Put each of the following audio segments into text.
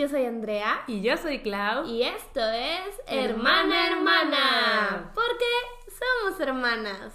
Yo soy Andrea. Y yo soy Clau. Y esto es Hermana Hermana. Porque somos hermanas.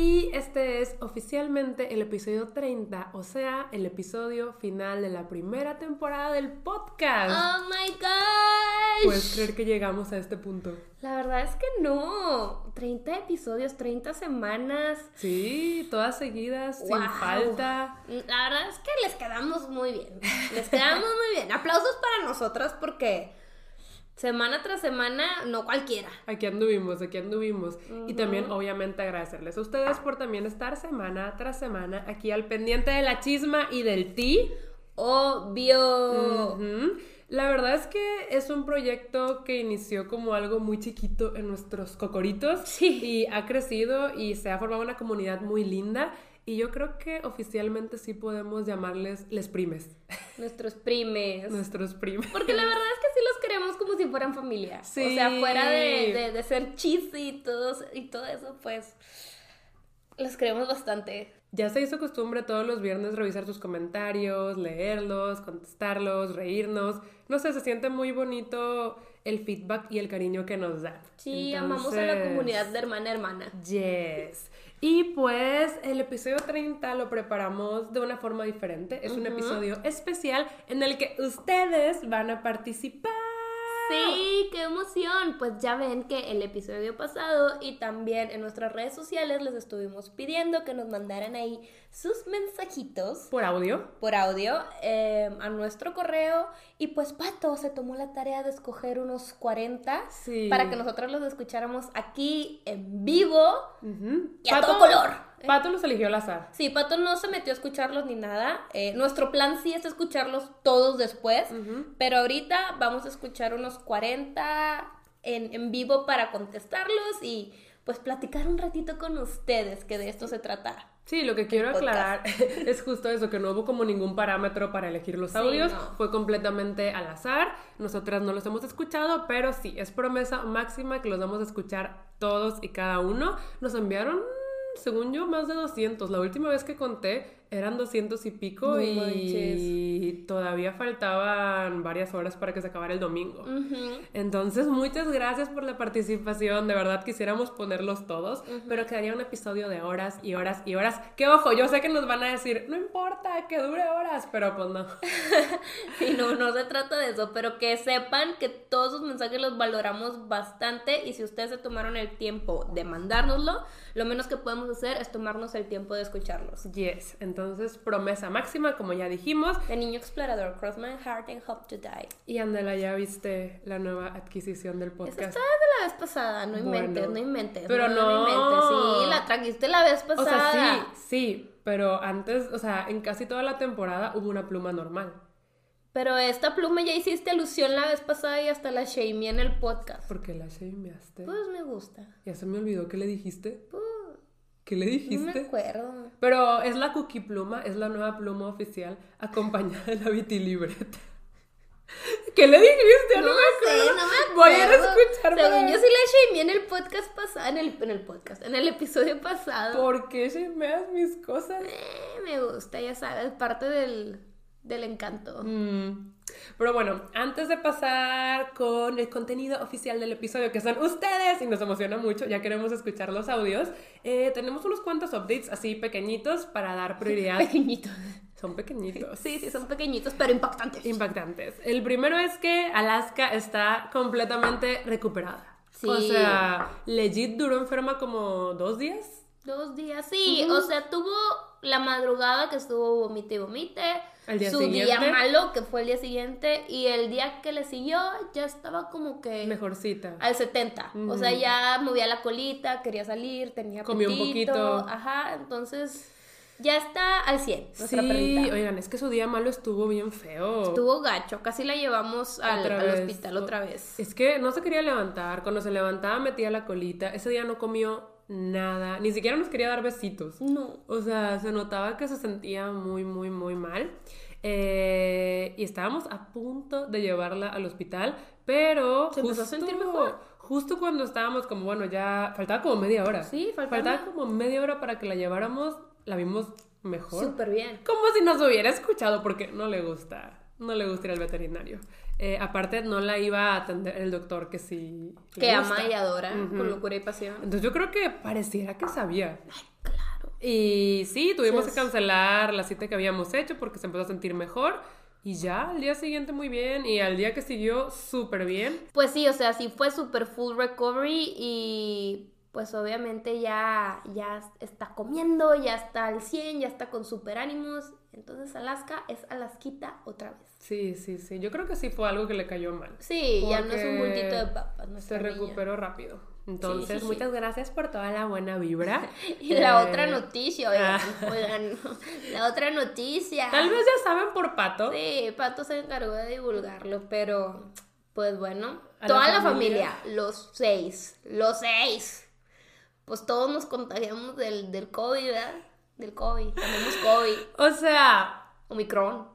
Y este es oficialmente el episodio 30, o sea, el episodio final de la primera temporada del podcast. ¡Oh my gosh! ¿Puedes creer que llegamos a este punto? La verdad es que no. 30 episodios, 30 semanas. Sí, todas seguidas, sin falta. La verdad es que les quedamos muy bien. Les quedamos muy bien. Aplausos para nosotras porque semana tras semana, no cualquiera. Aquí anduvimos, aquí anduvimos. Y también, obviamente, agradecerles a ustedes por también estar semana tras semana aquí al pendiente de la chisma y del ti. Obvio. Ujú. La verdad es que es un proyecto que inició como algo muy chiquito en nuestros cocoritos. Sí. Y ha crecido y se ha formado una comunidad muy linda. Y yo creo que oficialmente sí podemos llamarles les primes. Nuestros primes. Nuestros primes. Porque la verdad es que sí los queremos como si fueran familia. Sí. O sea, fuera de, de, de ser cheesy y todo, y todo eso, pues los queremos bastante. Ya se hizo costumbre todos los viernes revisar sus comentarios, leerlos, contestarlos, reírnos. No sé, se siente muy bonito el feedback y el cariño que nos dan. Sí, amamos a la comunidad de hermana hermana. Yes. Y pues el episodio 30 lo preparamos de una forma diferente. Es un episodio especial en el que ustedes van a participar. Sí, qué emoción. Pues ya ven que el episodio pasado y también en nuestras redes sociales les estuvimos pidiendo que nos mandaran ahí sus mensajitos Por audio. por audio eh, a nuestro correo y pues Pato se tomó la tarea de escoger unos 40 Sí. para que nosotros los escucháramos aquí en vivo Ujú. y a todo color. Pato los eligió al azar. Sí, Pato no se metió a escucharlos ni nada. Eh, nuestro plan sí es escucharlos todos después, pero ahorita vamos a escuchar unos 40 en, en vivo para contestarlos y pues platicar un ratito con ustedes, que de esto se trata. Sí, lo que quiero aclarar es justo eso, que no hubo como ningún parámetro para elegir los Sí, audios, no. fue completamente al azar, nosotras no los hemos escuchado, pero sí, es promesa máxima que los vamos a escuchar todos y cada uno. Nos enviaron, según yo, más de 200, la última vez que conté eran 200 y pico No y todavía faltaban varias horas para que se acabara el domingo. Entonces, muchas gracias por la participación. De verdad quisiéramos ponerlos todos, pero quedaría un episodio de horas y horas y horas. Que ojo, yo sé que nos van a decir, no importa que dure horas, pero pues no. Y no, no se trata de eso, pero que sepan que todos sus mensajes los valoramos bastante y si ustedes se tomaron el tiempo de mandárnoslo, lo menos que podemos hacer es tomarnos el tiempo de escucharlos. Yes, entonces promesa máxima, como ya dijimos. De niño explorador, cross my heart and hope to die. Y Andela, ya viste la nueva adquisición del podcast. está desde la vez pasada, no Bueno. inventes, no inventes. Pero no. inventes. Sí, la trajiste la vez O pasada. sea, sí, sí, pero antes, o sea, en casi toda la temporada hubo una pluma normal. Pero esta pluma ya hiciste alusión la vez pasada y hasta la shamey en el podcast. ¿Por qué la shameaste? Pues me gusta. Ya se me olvidó qué le dijiste. Pues, ¿Qué le no me dijiste? acuerdo. Pero es la cookie pluma, es la nueva pluma oficial acompañada de la vitilibreta. ¿Qué le dijiste? No, No, me sé, acuerdo. no me acuerdo. Voy a ir a escuchar Según yo sí la shameé en el podcast pasado, en el, en el podcast, en el episodio pasado. ¿Por qué shameas mis cosas? Eh, me gusta, ya sabes, parte del, del encanto. Mm. Pero bueno, antes de pasar con el contenido oficial del episodio, que son ustedes, y nos emociona mucho, ya queremos escuchar los audios, eh, tenemos unos cuantos updates así pequeñitos para dar prioridad. Pequeñitos. Son pequeñitos. Sí, sí, son pequeñitos, pero impactantes. impactantes. El primero es que Alaska está completamente recuperada. Sí. O sea, legit duró enferma como dos días. Dos días, sí. O sea, tuvo la madrugada que estuvo vomite y vomite. Día su siguiente. día malo, que fue el día siguiente. Y el día que le siguió, ya estaba como que Mejorcita. al 70. O sea, ya movía la colita, quería salir, tenía Comió un poquito. Ajá, entonces ya está al 100. Nuestra Sí, perrita. oigan, es que su día malo estuvo bien feo. Estuvo gacho, casi la llevamos al, hospital otra vez. Es que no se quería levantar. Cuando se levantaba metía la colita. Ese día no comió nada. Ni siquiera nos quería dar besitos. No. O sea, se notaba que se sentía muy, muy, muy mal. Eh, y estábamos a punto de llevarla al hospital, pero ¿Se empezó a sentir mejor? justo cuando estábamos como, bueno, ya faltaba como media hora. Sí, faltaba. Faltaba como media hora para que la lleváramos. la vimos mejor. Súper bien. Como si nos hubiera escuchado, porque no le gusta, no le gusta ir al veterinario. Eh, aparte, no la iba a atender el doctor que sí. Que gusta. ama y adora Ujú. con locura y pasión. Entonces yo creo que pareciera que sabía. Claro. Y sí, tuvimos que cancelar la cita que habíamos hecho porque se empezó a sentir mejor. Y ya, al día siguiente muy bien. Y al día que siguió, súper bien. Pues sí, o sea, sí fue super full recovery y pues obviamente ya, ya está comiendo, ya está al 100, ya está con super ánimos. Entonces Alaska es Alasquita otra vez. Sí, sí, sí. Yo creo que sí fue algo que le cayó mal. Sí, ya no es un bultito de papas. Se niña. recuperó rápido. Entonces, sí, sí. muchas gracias por toda la buena vibra. Y la Eh, otra noticia, oigan, ah. oigan, la otra noticia. Tal vez ya saben por Pato. Sí, Pato se encargó de divulgarlo, pero pues bueno, A toda la familia. familia, los seis, los seis, pues todos nos contagiamos del, del COVID, ¿verdad? Del COVID, tenemos COVID, O sea, Omicron.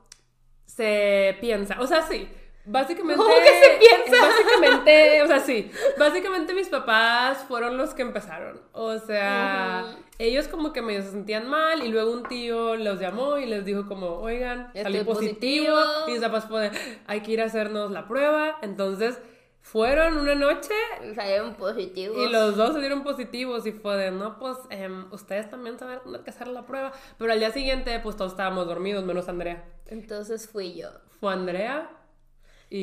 se piensa. O sea, sí. Básicamente. ¿Cómo que se piensa? Básicamente, o sea, sí. Básicamente mis papás fueron los que empezaron. O sea, ellos como que medio se sentían mal y luego un tío los llamó y les dijo como, oigan, salí positivo. positivo. Y mis papás fue, hay que ir a hacernos la prueba. Entonces, fueron una noche Salieron positivos. y los dos salieron positivos y fue de, no, pues em, ustedes también saben tener que hacer la prueba. Pero al día siguiente, pues todos estábamos dormidos, menos Andrea. Entonces fui yo. Fue Andrea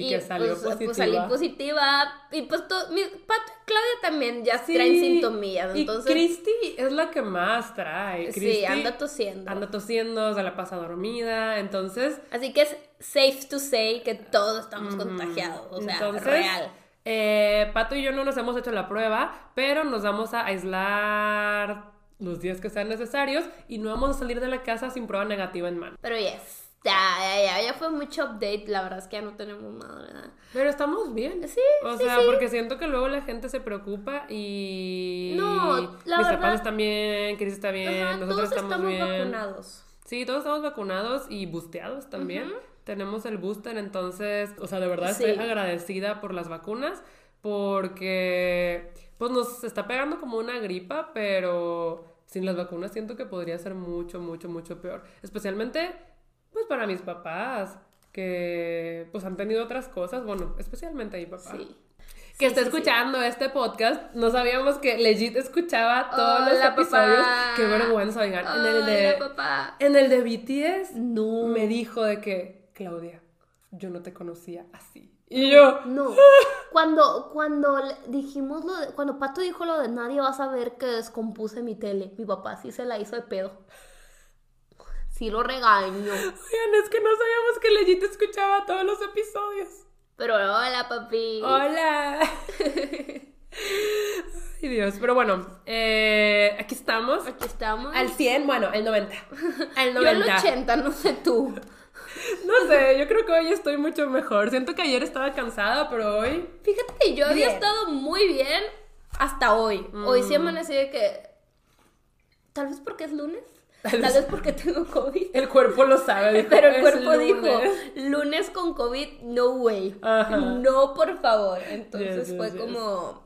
y, que salió pues, positiva. pues salí positiva. Y pues to- mi, Pato y Claudia también ya Sí, traen sintomías. Entonces, Y Cristi es la que más trae. sí, anda tosiendo. Anda tosiendo, se la pasa dormida, entonces... Así que es safe to say que todos estamos contagiados. O sea, Entonces, real. eh, Pato y yo no nos hemos hecho la prueba, pero nos vamos a aislar los días que sean necesarios y no vamos a salir de la casa sin prueba negativa en mano. Pero yes. Ya, ya, ya, ya fue mucho update. La verdad es que ya no tenemos nada, ¿verdad? Pero estamos bien. Sí, O sí, sea, sí. porque siento que luego la gente se preocupa y. No, la Mis verdad- papás están bien, Cris está bien, Ajá, nosotros todos estamos, estamos bien. vacunados. Sí, todos estamos vacunados y busteados también. Tenemos el booster, entonces, o sea, de verdad Sí. estoy agradecida por las vacunas porque, pues, nos está pegando como una gripa, pero sin las vacunas siento que podría ser mucho, mucho, mucho peor. Especialmente, pues, para mis papás, que, pues, han tenido otras cosas. Bueno, especialmente a mi papá. Sí. Que Sí, está sí, sí. escuchando este podcast, no sabíamos que legit escuchaba todos los Hola, episodios. papá. Qué vergüenza, oigan. En el de, Hola, papá. en el de BTS No. me dijo de que, Claudia, yo no te conocía así. Y yo, No. Cuando, cuando dijimos lo de, cuando Pato dijo lo de nadie va a saber que descompuse mi tele, mi papá sí se la hizo de pedo. Sí lo regaño. oigan, es que no sabíamos que legit escuchaba todos los episodios. Pero hola, papi. Hola. Ay, Dios. Pero bueno, eh, aquí estamos. Aquí estamos. Al 100, bueno, el 90. Al Yo al 90. 80, no sé tú. No sé, yo creo que hoy estoy mucho mejor. Siento que ayer estaba cansada, pero hoy. Fíjate que yo había estado muy bien hasta hoy. Hoy sí Mm. amanecí de que. Tal vez porque es lunes. Tal Tal, vez- porque tengo COVID. El cuerpo lo sabe. dijo, Pero el "Es cuerpo dijo, lunes". lunes con COVID, no way. Ajá. No, por favor. Entonces Yes, fue yes, como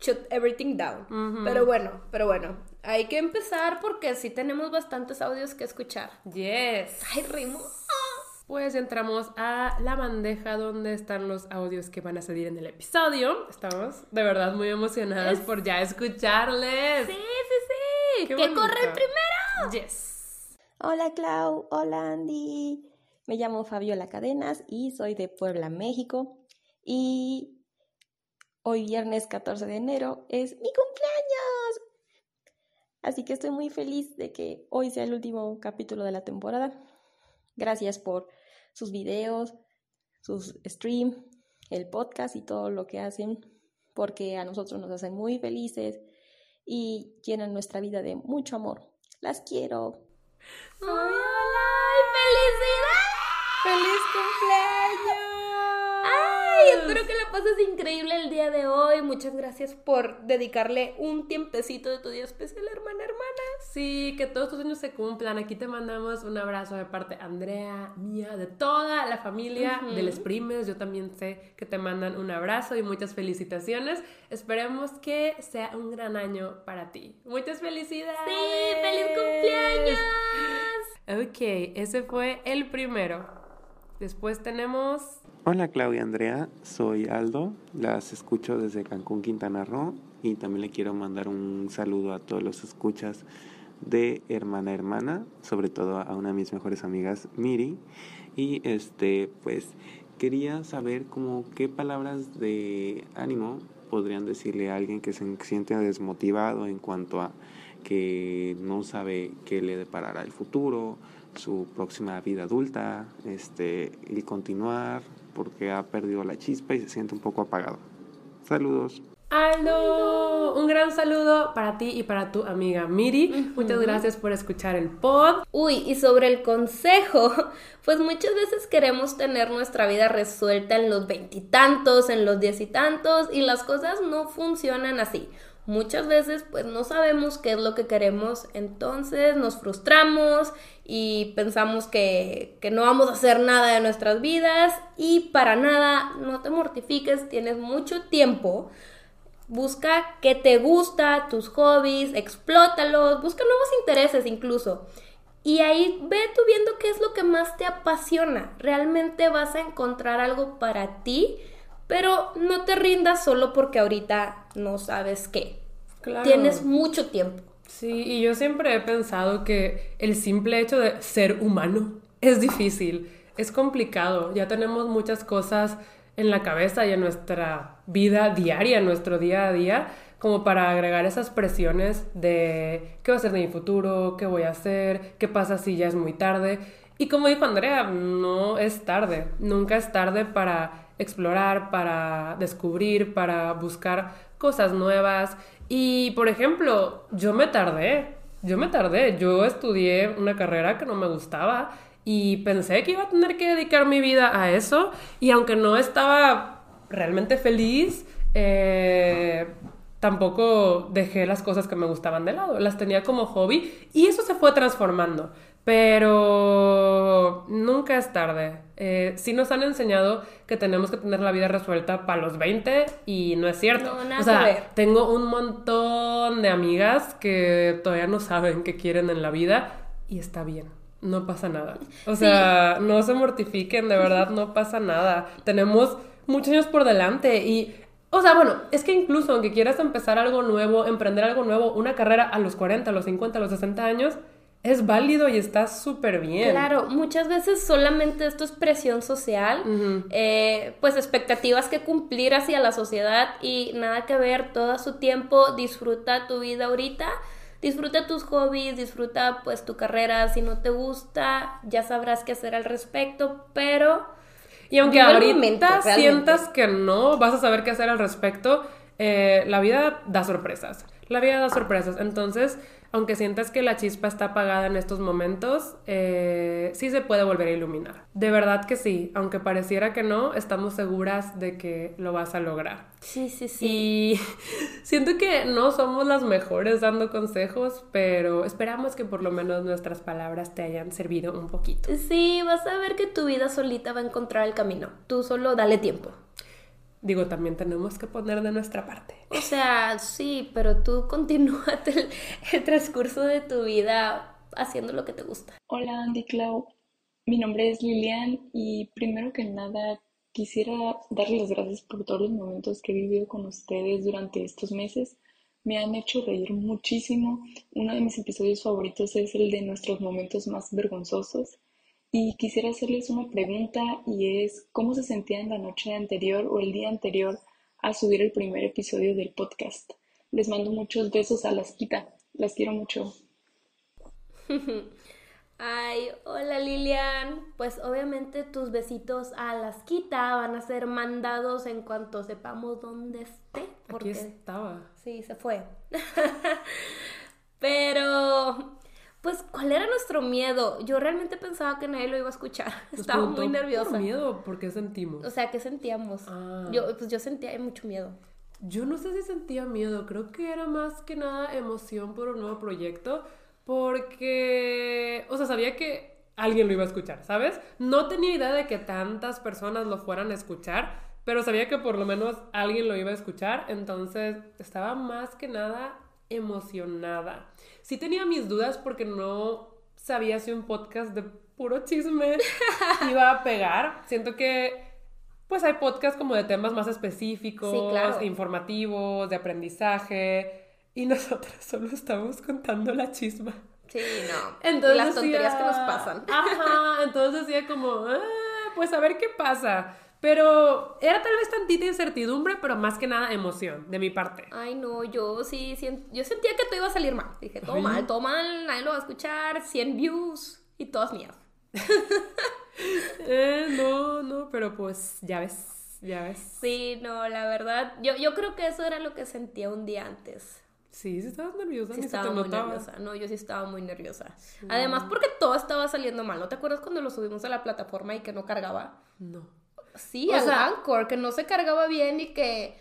shut everything down. Ujú. Pero bueno, pero bueno. Hay que empezar porque sí tenemos bastantes audios que escuchar. Yes. Ay, Rimo. Pues entramos a la bandeja donde están los audios que van a salir en el episodio. Estamos de verdad muy emocionadas Es- por ya escucharles. Sí, sí, sí. Qué ¿Qué corre primero? Yes. Hola Clau, hola Andy. Me llamo Fabiola Cadenas y soy de Puebla, México. Y hoy viernes 14 de enero es mi cumpleaños. Así que estoy muy feliz de que hoy sea el último capítulo de la temporada. Gracias por sus videos, sus streams, el podcast y todo lo que hacen, porque a nosotros nos hacen muy felices y llenan nuestra vida de mucho amor. Las quiero. ¡Ay, felicidades! ¡Feliz cumpleaños! Ay, espero que la pases increíble el día de hoy. Muchas gracias por dedicarle un tiempecito de tu día especial, hermana, hermana. Sí, que todos tus sueños se cumplan. Aquí te mandamos un abrazo de parte de Andrea, mía, de toda la familia, de Les Primes. Yo también sé que te mandan un abrazo y muchas felicitaciones. Esperemos que sea un gran año para ti. Muchas felicidades. Sí, feliz cumpleaños. Ok, ese fue el primero. Después tenemos... Hola Claudia Andrea, soy Aldo, las escucho desde Cancún, Quintana Roo y también le quiero mandar un saludo a todos los escuchas de Hermana Hermana, sobre todo a una de mis mejores amigas, Miri. Y este, pues quería saber como qué palabras de ánimo podrían decirle a alguien que se siente desmotivado en cuanto a que no sabe qué le deparará el futuro, su próxima vida adulta, este, y continuar porque ha perdido la chispa y se siente un poco apagado. Saludos. Aldo, un gran saludo para ti y para tu amiga Miri. Muchas gracias por escuchar el pod. Uy, y sobre el consejo, pues muchas veces queremos tener nuestra vida resuelta en los veintitantos, en los diez y tantos, y las cosas no funcionan así. Muchas veces pues no sabemos qué es lo que queremos, entonces nos frustramos y pensamos que, que, no vamos a hacer nada de nuestras vidas y para nada, no te mortifiques, tienes mucho tiempo Busca qué te gusta, tus hobbies, explótalos, busca nuevos intereses incluso. Y ahí ve tú viendo qué es lo que más te apasiona. Realmente vas a encontrar algo para ti, pero no te rindas solo porque ahorita no sabes qué. Tienes mucho tiempo. Sí, y yo siempre he pensado que el simple hecho de ser humano es difícil, es complicado. Ya tenemos muchas cosas en la cabeza y en nuestra vida diaria, en nuestro día a día, como para agregar esas presiones de qué va a ser de mi futuro, qué voy a hacer, qué pasa si ya es muy tarde. Y como dijo Andrea, no es tarde, nunca es tarde para explorar, para descubrir, para buscar cosas nuevas. Y por ejemplo, yo me tardé, yo me tardé, yo estudié una carrera que no me gustaba y pensé que iba a tener que dedicar mi vida a eso y aunque no estaba realmente feliz, eh, tampoco dejé las cosas que me gustaban de lado, las tenía como hobby y eso se fue transformando. Pero nunca es tarde. Eh, sí nos han enseñado que tenemos que tener la vida resuelta para los 20 y no es cierto. o sea, tengo un montón de amigas que todavía no saben qué quieren en la vida y está bien no pasa nada. O sea, no se mortifiquen, de verdad, no pasa nada. Tenemos muchos años por delante y, o sea, bueno, es que incluso aunque quieras empezar algo nuevo, emprender algo nuevo, una carrera a los 40, a los 50, a los 60 años, es válido y está súper bien. Claro, muchas veces solamente esto es presión social, eh, pues expectativas que cumplir hacia la sociedad y nada que ver, todo su tiempo, disfruta tu vida ahorita disfruta tus hobbies, disfruta pues tu carrera, si no te gusta, ya sabrás qué hacer al respecto, pero... Y aunque ahorita sientas que no vas a saber qué hacer al respecto, eh, la vida da sorpresas. La vida da sorpresas. Entonces, aunque sientas que la chispa está apagada en estos momentos, eh, sí se puede volver a iluminar. De verdad que sí, aunque pareciera que no, estamos seguras de que lo vas a lograr. Sí, sí, sí. Y siento que no somos las mejores dando consejos, pero esperamos que por lo menos nuestras palabras te hayan servido un poquito. Sí, vas a ver que tu vida solita va a encontrar el camino. Tú solo dale tiempo. Digo, también tenemos que poner de nuestra parte. O sea, sí, pero tú continúate el, el, transcurso de tu vida haciendo lo que te gusta. Hola, Andy Clau. Mi nombre es Lilian y primero que nada quisiera darles las gracias por todos los momentos que he vivido con ustedes durante estos meses. Me han hecho reír muchísimo. Uno de mis episodios favoritos es el de nuestros momentos más vergonzosos y quisiera hacerles una pregunta y es ¿cómo se sentían la noche anterior o el día anterior a subir el primer episodio del podcast? Les mando muchos besos a las quita, las quiero mucho. Ay, hola Lilian. Pues obviamente tus besitos a las quita van a ser mandados en cuanto sepamos dónde esté. Porque... Aquí estaba. Sí, se fue. Pero pues, ¿cuál era nuestro miedo? Yo realmente pensaba que nadie lo iba a escuchar. Estaba muy nerviosa. ¿Por miedo? ¿Por qué sentimos? O sea, ¿qué sentíamos? Ah. Yo, pues yo sentía mucho miedo. Yo no sé si sentía miedo, creo que era más que nada emoción por un nuevo proyecto, porque, o sea, sabía que alguien lo iba a escuchar, ¿sabes? No tenía idea de que tantas personas lo fueran a escuchar, pero sabía que por lo menos alguien lo iba a escuchar, entonces estaba más que nada emocionada. Sí tenía mis dudas porque no sabía si un podcast de puro chisme iba a pegar. Siento que pues hay podcasts como de temas más específicos, Sí, claro. informativos, de aprendizaje. Y nosotros solo estamos contando la chisma. Sí, no. Entonces Las tonterías que nos pasan. Ajá, entonces decía como, "Ah, pues a ver qué pasa. Pero era tal vez tantita incertidumbre, pero más que nada emoción de mi parte. Ay, no, yo sí, yo sentía que todo iba a salir mal. Dije, todo Ay. mal, todo mal, nadie lo va a escuchar, 100 views y todas mías. Eh, no, no, pero pues ya ves, ya ves. Sí, no, la verdad, yo, yo creo que eso era lo que sentía un día antes. Sí, sí estabas nerviosa, Sí ni se estaba te muy notaba. nerviosa. No, yo sí estaba muy nerviosa. Además, porque todo estaba saliendo mal. ¿No te acuerdas cuando lo subimos a la plataforma y que no cargaba? No. Sí, O al sea- Anchor, que no se cargaba bien y que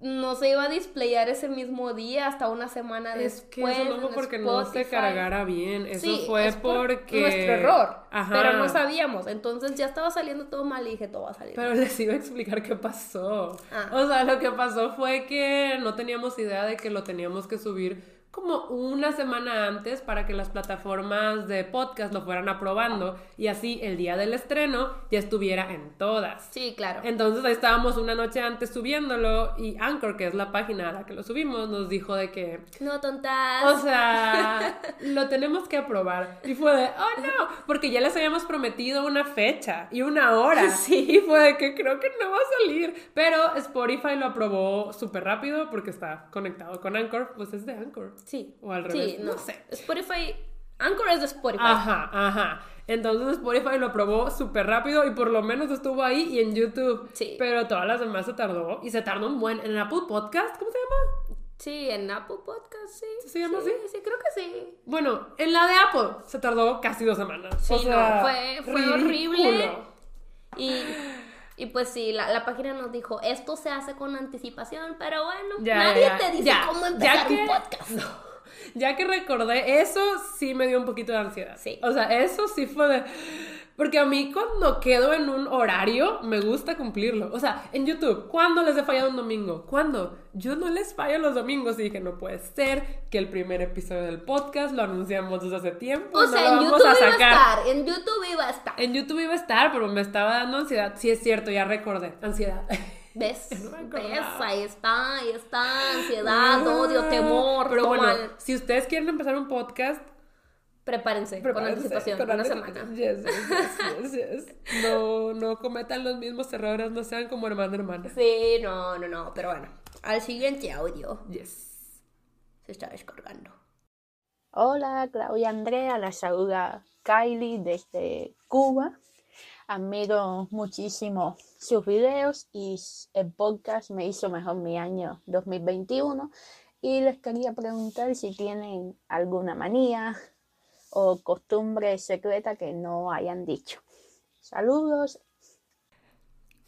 no se iba a displayar ese mismo día hasta una semana Es que después. eso no fue porque no se cargara bien, eso Sí, fue es por porque... nuestro error. Ajá. Pero no sabíamos. Entonces ya estaba saliendo todo mal y dije, todo va a salir. Pero mal. les iba a explicar qué pasó. Ah. O sea, lo que pasó fue que no teníamos idea de que lo teníamos que subir como una semana antes para que las plataformas de podcast lo fueran aprobando y así el día del estreno ya estuviera en todas. Sí, claro. Entonces ahí estábamos una noche antes subiéndolo y Anchor, que es la página a la que lo subimos, nos dijo de que No, tontas. o sea, lo tenemos que aprobar. Y fue de, oh no, porque ya les habíamos prometido una fecha y una hora. Sí. Y fue de que creo que no va a salir. Pero Spotify lo aprobó súper rápido porque está conectado con Anchor. Pues es de Anchor. Sí. O al Sí, revés, no. no sé. Spotify. Anchor es de Spotify. Ajá, ajá. Entonces Spotify lo aprobó súper rápido y por lo menos estuvo ahí y en YouTube. Sí. Pero todas las demás se tardó y se tardó un buen. En Apple Podcast, ¿cómo se llama? Sí, en Apple Podcast, sí. ¿Se llama sí, así? Sí, creo que sí. Bueno, en la de Apple se tardó casi dos semanas. Sí, o sea, no, fue- fue horrible. Y, y pues sí, la, la página nos dijo, esto se hace con anticipación, pero bueno, Ya, nadie ya, te dice ya, cómo empezar que- un podcast. Ya que recordé, eso sí me dio un poquito de ansiedad. Sí. O sea, eso sí fue de... Porque a mí cuando quedo en un horario, me gusta cumplirlo. O sea, en YouTube, ¿cuándo les he fallado un domingo? ¿Cuándo? Yo no les fallo los domingos y dije, no puede ser que el primer episodio del podcast lo anunciamos desde hace tiempo. O no sea, en YouTube a iba a estar, en YouTube iba a estar. En YouTube iba a estar, pero me estaba dando ansiedad. Sí, es cierto, ya recordé. Ansiedad. ¿Ves? ¿Ves? Ahí está, ahí está, ansiedad, odio, temor, Pero bueno, mal. si ustedes quieren empezar un podcast, Prepárense, con Prepárense, anticipación, con una semana. Yes, yes, yes, yes, yes. No, no cometan los mismos errores, no sean como hermano hermana. Sí, no, no, no, pero bueno. Al siguiente audio Yes. se está descargando. Hola, Claudia Andrea, la saluda Kylie desde Cuba. Admiro muchísimo sus videos y el podcast me hizo mejor mi año 2021. Y les quería preguntar si tienen alguna manía o costumbre secreta que no hayan dicho. Saludos.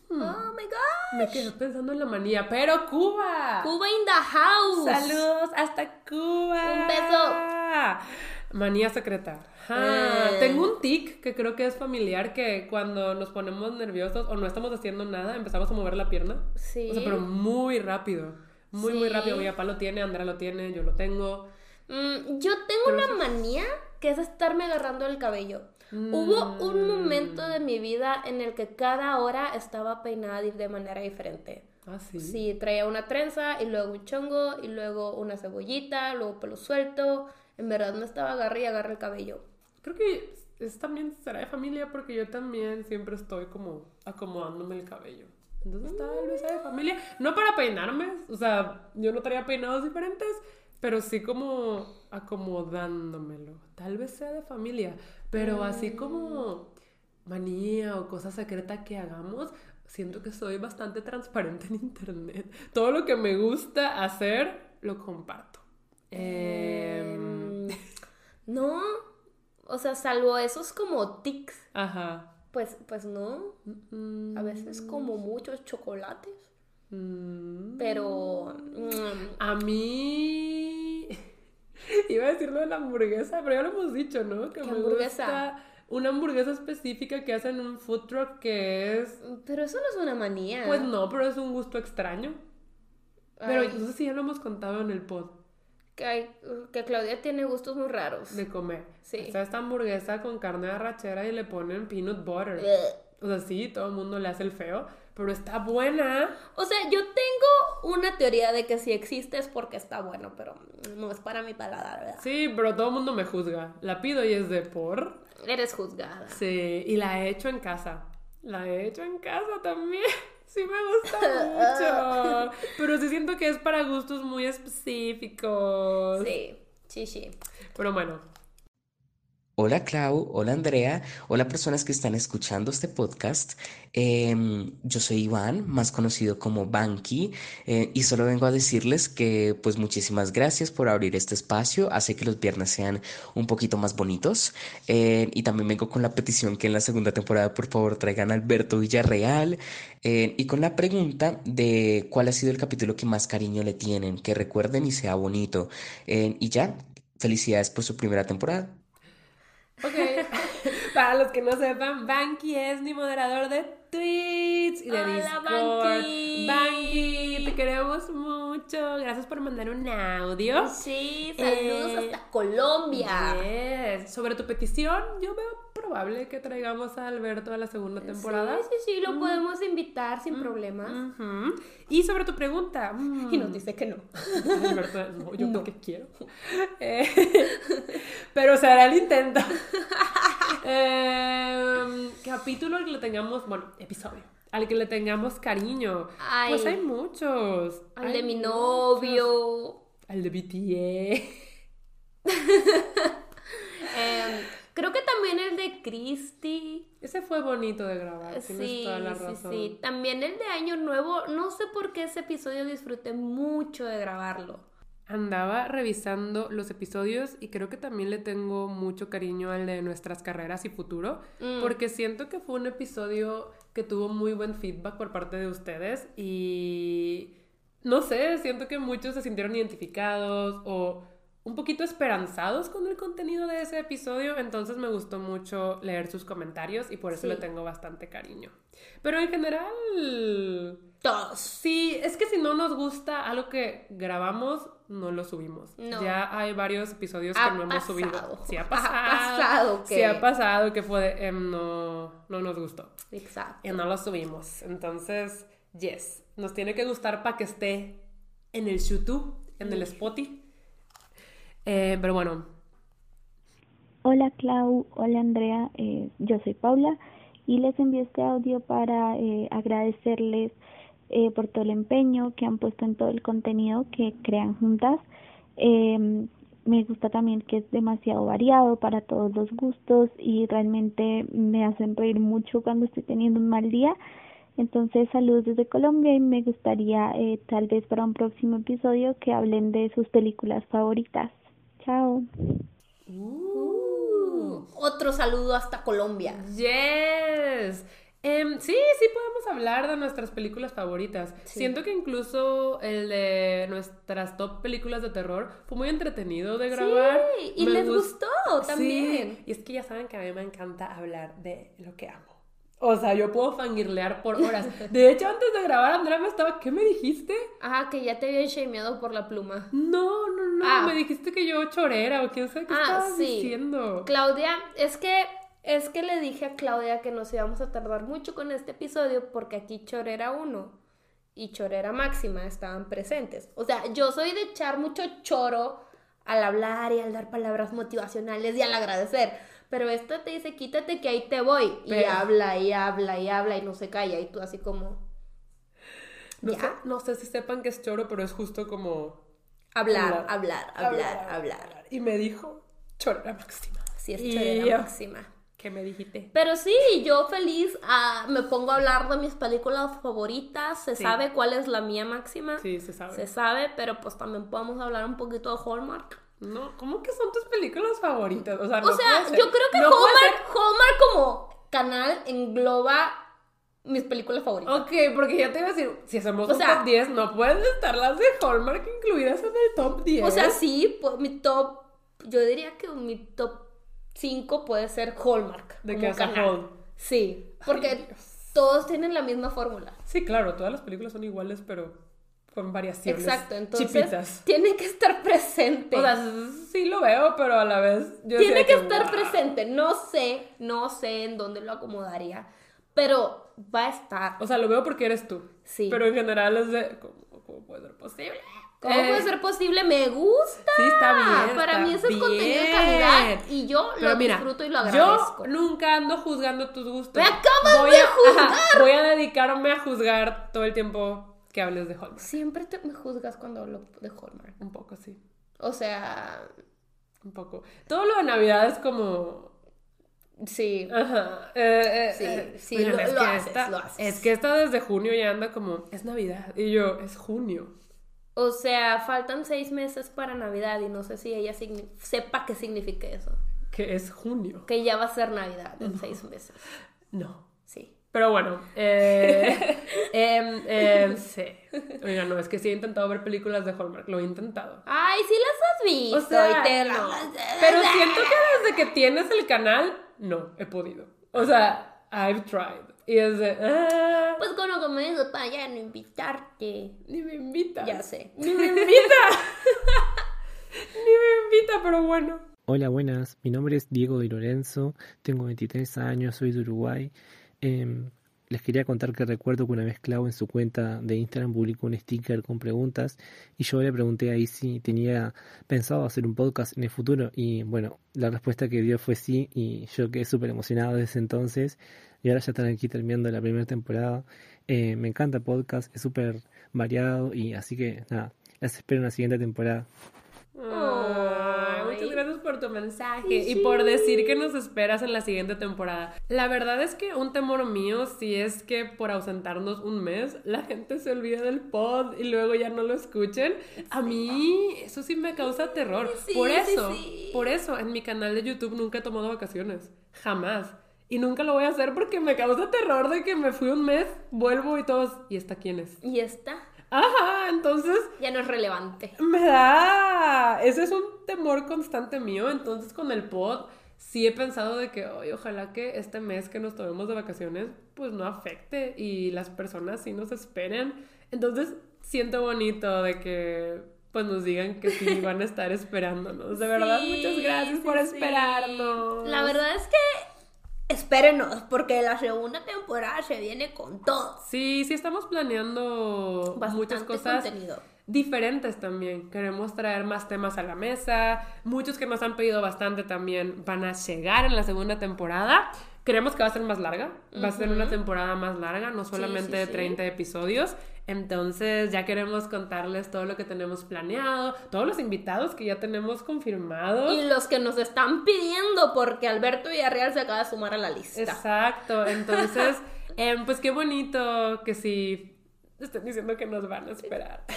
Hmm. Oh my god. Me quedé pensando en la manía, pero Cuba. Cuba in the house. Saludos hasta Cuba. Un beso. Manía secreta. Ajá. Eh. Tengo un tic que creo que es familiar que cuando nos ponemos nerviosos o no estamos haciendo nada, empezamos a mover la pierna. Sí. O sea, pero muy rápido. Muy, muy Sí. rápido. Mi papá lo tiene, Andrea lo tiene, yo lo tengo. Mm, yo tengo una manía que es estarme agarrando el cabello. Hubo un Mm. momento de mi vida en el que cada hora estaba peinada de- manera diferente. Ah, sí. Sí, traía una trenza y luego un chongo y luego una cebollita, luego pelo suelto. En verdad me estaba agarre y agarre el cabello. Creo que es también será de familia porque yo también siempre estoy como acomodándome el cabello. Entonces vez sea de familia. No para peinarme, o sea, yo no traía peinados diferentes, pero sí como acomodándomelo. Tal vez sea de familia, pero así como manía o cosa secreta que hagamos, siento que soy bastante transparente en internet. Todo lo que me gusta hacer, lo comparto. Em, no, o sea, salvo esos como tics, ajá. pues, pues no. Mm, A veces como muchos chocolates, mm. pero... mm, A mí. Iba a decir lo de la hamburguesa, pero ya lo hemos dicho, ¿no? Que ¿Qué me hamburguesa? gusta una hamburguesa específica que hacen en un food truck que es. pero eso no es una manía. Pues no, pero es un gusto extraño. Pero Ay. no sé si ya lo hemos contado en el pod. que, hay, que Claudia tiene gustos muy raros. De comer. Sí. Está esta hamburguesa con carne de arrachera y le ponen peanut butter. O sea, sí, todo el mundo le hace el feo, pero está buena. O sea, yo tengo una teoría de que si existe es porque está bueno, pero no es para mi paladar, ¿verdad? Sí, pero todo el mundo me juzga. La pido y es de por. Eres juzgada. Sí, y la he hecho en casa. La he hecho en casa también. Sí me gusta mucho. Pero sí siento que es para gustos muy específicos. Sí, sí, sí. Pero bueno, Hola Clau, hola Andrea, hola personas que están escuchando este podcast. Em, yo soy Iván, más conocido como Banky, eh, y solo vengo a decirles que pues muchísimas gracias por abrir este espacio, hace que los viernes sean un poquito más bonitos. Eh, y también vengo con la petición que en la segunda temporada por favor traigan a Alberto Villarreal eh, y con la pregunta de cuál ha sido el capítulo que más cariño le tienen, que recuerden y sea bonito. Y ya, felicidades por su primera temporada. Ok. Para los que no sepan, Banky es mi moderador de tweets y de Hola, Discord. Banky. Banky, te queremos mucho. Gracias por mandar un audio. Sí, saludos Eh, hasta Colombia. Yes. Sobre tu petición, yo veo probable que traigamos a Alberto a la segunda temporada. Sí, sí, sí, lo podemos invitar sin problemas. Ujú. Y sobre tu pregunta. mm, Y nos dice que no. Alberto, no, yo porque quiero. Eh, pero se hará el intento. Eh, capítulo que le tengamos, bueno, episodio, al que le tengamos cariño. Ay. Pues hay muchos. Al hay de mi muchos. novio. Al de BTS. Em, creo que también el de Christy. Ese fue bonito de grabar, tienes Sí, toda la sí, sí. También el de Año Nuevo. No sé por qué ese episodio disfruté mucho de grabarlo. Andaba revisando los episodios y creo que también le tengo mucho cariño al de nuestras carreras y futuro, Mm. porque siento que fue un episodio que tuvo muy buen feedback por parte de ustedes y no sé, siento que muchos se sintieron identificados o un poquito esperanzados con el contenido de ese episodio, entonces me gustó mucho leer sus comentarios y por eso Sí. le tengo bastante cariño. Pero en general, Todos. Sí, es que si no nos gusta algo que grabamos, no lo subimos. No. Ya hay varios episodios que Ha no hemos subido. pasado. Sí ha Ha pasado. pasado que- Sí ha pasado que fue de, em, no, no nos gustó. Exacto. Y no lo subimos. Entonces, yes, nos tiene que gustar para que esté en el YouTube, en el Spotify. Eh, pero bueno, Hola Clau, hola Andrea, eh, yo soy Paula y les envío este audio para eh, agradecerles eh, por todo el empeño que han puesto en todo el contenido que crean juntas. Eh, me gusta también que es demasiado variado para todos los gustos y realmente me hacen reír mucho cuando estoy teniendo un mal día. Entonces, saludos desde Colombia y me gustaría eh, tal vez para un próximo episodio que hablen de sus películas favoritas. Chao. Uh, otro saludo hasta Colombia. Yes. Em, sí, sí podemos hablar de nuestras películas favoritas. Siento que incluso el de nuestras top películas de terror fue muy entretenido de grabar. Sí, y Me les gust- gustó también. Sí, y es que ya saben que a mí me encanta hablar de lo que amo. O sea, yo puedo fangirlear por horas. De hecho, antes de grabar, Andrea me estaba, ¿qué me dijiste? Ah, que ya te había shameado por la pluma. No, no, no, Ah. me dijiste que yo chorera o quién sabe qué Ah, estabas sí. diciendo. Claudia, es que es que le dije a Claudia que nos íbamos a tardar mucho con este episodio porque aquí Chorera 1 y Chorera Máxima estaban presentes. O sea, yo soy de echar mucho choro al hablar y al dar palabras motivacionales y al agradecer. Pero esta te dice, quítate que ahí te voy. Y habla y habla y habla y no se calla. Y tú así como, No Ya. sé, no sé si sepan que es choro, pero es justo como hablar, Hablar. hablar, hablar, hablar. Y me dijo, chorera máxima. Sí, es Chorera Máxima. ¿Qué me dijiste? Pero sí, yo feliz ah, me pongo a hablar de mis películas favoritas. Se Sí. sabe cuál es la mía máxima. Sí, se sabe. Se sabe, pero pues también podemos hablar un poquito de Hallmark. No, ¿cómo que son tus películas favoritas? O sea, no o sea, yo creo que No Hallmark, Hallmark como canal engloba mis películas favoritas. Ok, porque ya te iba a decir, si hacemos O un sea- top 10, no pueden estar las de Hallmark incluidas en el top 10. O sea, sí, pues, mi top, yo diría que mi top 5 puede ser Hallmark. De. Hall. Sí, porque Ay, todos tienen la misma fórmula. Sí, claro, todas las películas son iguales, pero con variaciones. Exacto, entonces chipitas. tiene que estar presente. O sea, sí lo veo, pero a la vez yo tiene que estar "Wow". presente. No sé, no sé en dónde lo acomodaría, pero va a estar. O sea, lo veo porque eres tú. Sí. Pero en general es de. ¿Cómo, cómo puede ser posible? ¿Cómo Eh, puede ser posible? Me gusta. Sí, está bien. Para está mí ese es contenido de calidad y yo Pero lo mira, disfruto y lo agradezco. Yo nunca ando juzgando tus gustos. ¡Me acabas voy de a, juzgar! ajá, voy a dedicarme a juzgar todo el tiempo que hables de Hallmark. Siempre te, me juzgas cuando hablo de Hallmark. Un poco, sí. O sea, Un poco. Todo lo de Navidad es como. sí. Ajá. eh, eh, Sí, eh, sí, lo- es lo que haces, esta, lo haces. Es que esta desde junio ya anda como. Es Navidad. Y yo, es junio. O sea, faltan seis meses para Navidad y no sé si ella signi- sepa qué significa eso. Que es junio. Que ya va a ser Navidad en seis meses. No. Sí. Pero bueno, eh, sí. Oiga, no, es que sí he intentado ver películas de Hallmark, lo he intentado. Ay, sí las has visto. O sea, te no. Pero siento que desde que tienes el canal, no he podido. O sea, I've tried. Y es de, ah, Pues con como eso, para ya no invitarte. ni me invita. Ya sé. Ni me invita. ni me invita, pero bueno. Hola, buenas. Mi nombre es Diego Di Lorenzo, tengo 23 años, soy de Uruguay. Em, les quería contar que recuerdo que una vez Clau en su cuenta de Instagram publicó un sticker con preguntas y yo le pregunté ahí si tenía pensado hacer un podcast en el futuro y bueno, la respuesta que dio fue sí y yo quedé súper emocionado desde ese entonces y ahora ya están aquí terminando la primera temporada. Eh, me encanta el podcast, es súper variado y así que nada, las espero en la siguiente temporada. Ay, muchas gracias por tu mensaje y por decir que nos esperas en la siguiente temporada. La verdad es que un temor mío sí es que por ausentarnos un mes la gente se olvida del pod y luego ya no lo escuchen. A mí eso sí me causa terror. Sí, por sí, eso, sí. por eso en mi canal de YouTube nunca he tomado vacaciones. Jamás. Y nunca lo voy a hacer porque me causa terror de que me fui un mes, vuelvo y todos, ¿y esta quién es? Y esta Ajá, entonces ya no es relevante. me da. Ese es un temor constante mío. Entonces, con el pod, sí he pensado de que, "Ay, ojalá que este mes que nos tomemos de vacaciones, pues no afecte y las personas sí nos esperen. Entonces, siento bonito de que, pues nos digan que sí van a estar esperándonos. De verdad, Sí, muchas gracias sí, por sí. esperarnos. La verdad es que espérenos, porque la segunda temporada se viene con todo. Sí, sí estamos planeando Bastante muchas cosas contenido. diferentes también. Queremos traer más temas a la mesa. Muchos que nos han pedido bastante también van a llegar en la segunda temporada. Creemos que va a ser más larga. Va a ser una temporada más larga, no solamente de sí. 30 episodios. Entonces ya queremos contarles todo lo que tenemos planeado, todos los invitados que ya tenemos confirmados. Y los que nos están pidiendo, porque Alberto Villarreal se acaba de sumar a la lista. Exacto, entonces, em, pues qué bonito que sí estén diciendo que nos van a esperar.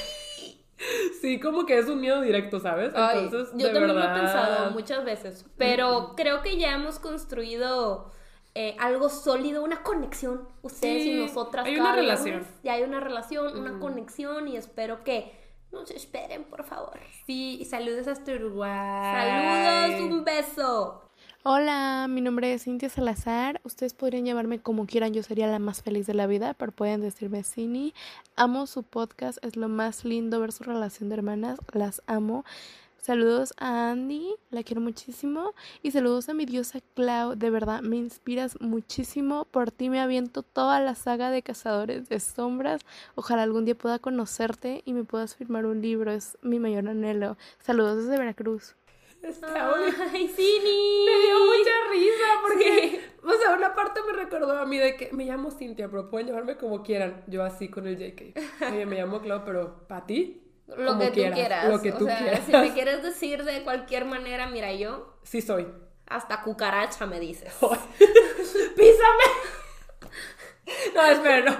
Sí, como que es un miedo directo, ¿sabes? Ay, Entonces, yo de también lo he pensado muchas veces, pero creo que ya hemos construido eh, algo sólido, una conexión, ustedes Sí, y nosotras. hay una relación. Ya hay una relación, una conexión y espero que nos esperen, por favor. Sí, y saludos hasta Uruguay. Saludos, un beso. Hola, mi nombre es Cintia Salazar. Ustedes podrían llamarme como quieran, yo sería la más feliz de la vida, pero pueden decirme Cini. Amo su podcast, es lo más lindo ver su relación de hermanas, las amo. Saludos a Andy, la quiero muchísimo. Y saludos a mi diosa Clau, de verdad me inspiras muchísimo. Por ti me aviento toda la saga de Cazadores de Sombras. Ojalá algún día pueda conocerte y me puedas firmar un libro, es mi mayor anhelo. Saludos desde Veracruz. Ay, Cini. Me dio mucha risa porque, o sea, una parte me recordó a mí de que me llamo Cintia, pero pueden llamarme como quieran. Yo así con el JK. Oye, me llamo Clau, pero ¿para ti? Lo Como que tú quieras. Lo que o tú sea, quieras. si me quieres decir de cualquier manera, mira, yo Sí soy. hasta cucaracha me dices. ¡Písame! No, espera, no.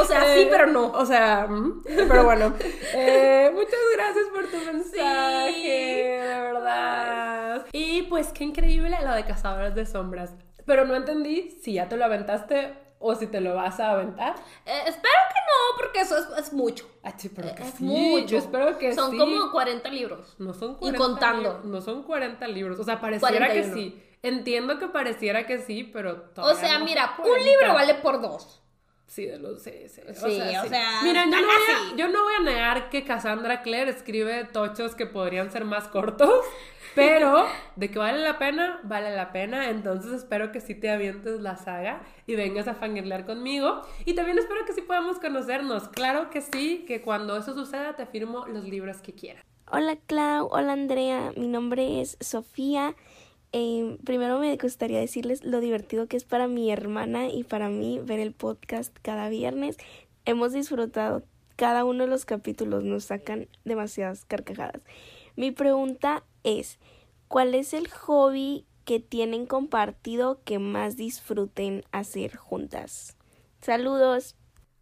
O sea, sí, Eh, pero no. O sea, pero bueno. Eh, muchas gracias por tu mensaje, de verdad. Y pues qué increíble lo de Cazadores de Sombras. Pero no entendí si ya te lo aventaste o si te lo vas a aventar. Eh, espero que no, porque eso es, es mucho. Ah, sí, pero que Es sí. mucho. Yo espero que Son sí. como 40 libros. No son Y 40 contando. libros, No son 40 libros. O sea, pareciera que 41. sí. Entiendo que pareciera que sí, pero O sea, no mira, un 40. libro vale por dos. Sí, de los sí, sí. Sí, o sea, Mira, yo no, voy a, yo no voy a negar que Cassandra Clare escribe tochos que podrían ser más cortos, pero de que vale la pena, vale la pena. Entonces espero que sí te avientes la saga y vengas a fangirlear conmigo. Y también espero que sí podamos conocernos. Claro que sí, que cuando eso suceda te firmo los libros que quieras. Hola Clau, hola Andrea, mi nombre es Sofía. Eh, primero me gustaría decirles lo divertido que es para mi hermana y para mí ver el podcast cada viernes. Hemos disfrutado cada uno de los capítulos, nos sacan demasiadas carcajadas. Mi pregunta es, ¿cuál es el hobby que tienen compartido que más disfruten hacer juntas? Saludos.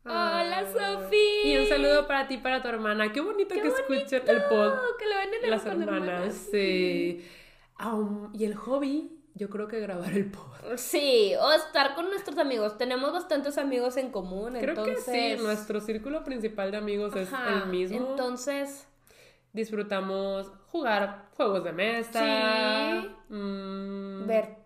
Hola, Sofía. Y un saludo para ti, y para tu hermana. Qué bonito que escuchen el pod. que lo ven en el Las hermanas. sí. Um, y el hobby, yo creo que grabar el pod. Sí, o estar con nuestros amigos. Tenemos bastantes amigos en común, Creo entonces... que sí, nuestro círculo principal de amigos es el mismo. Entonces, Disfrutamos jugar juegos de mesa. Sí. mm, ver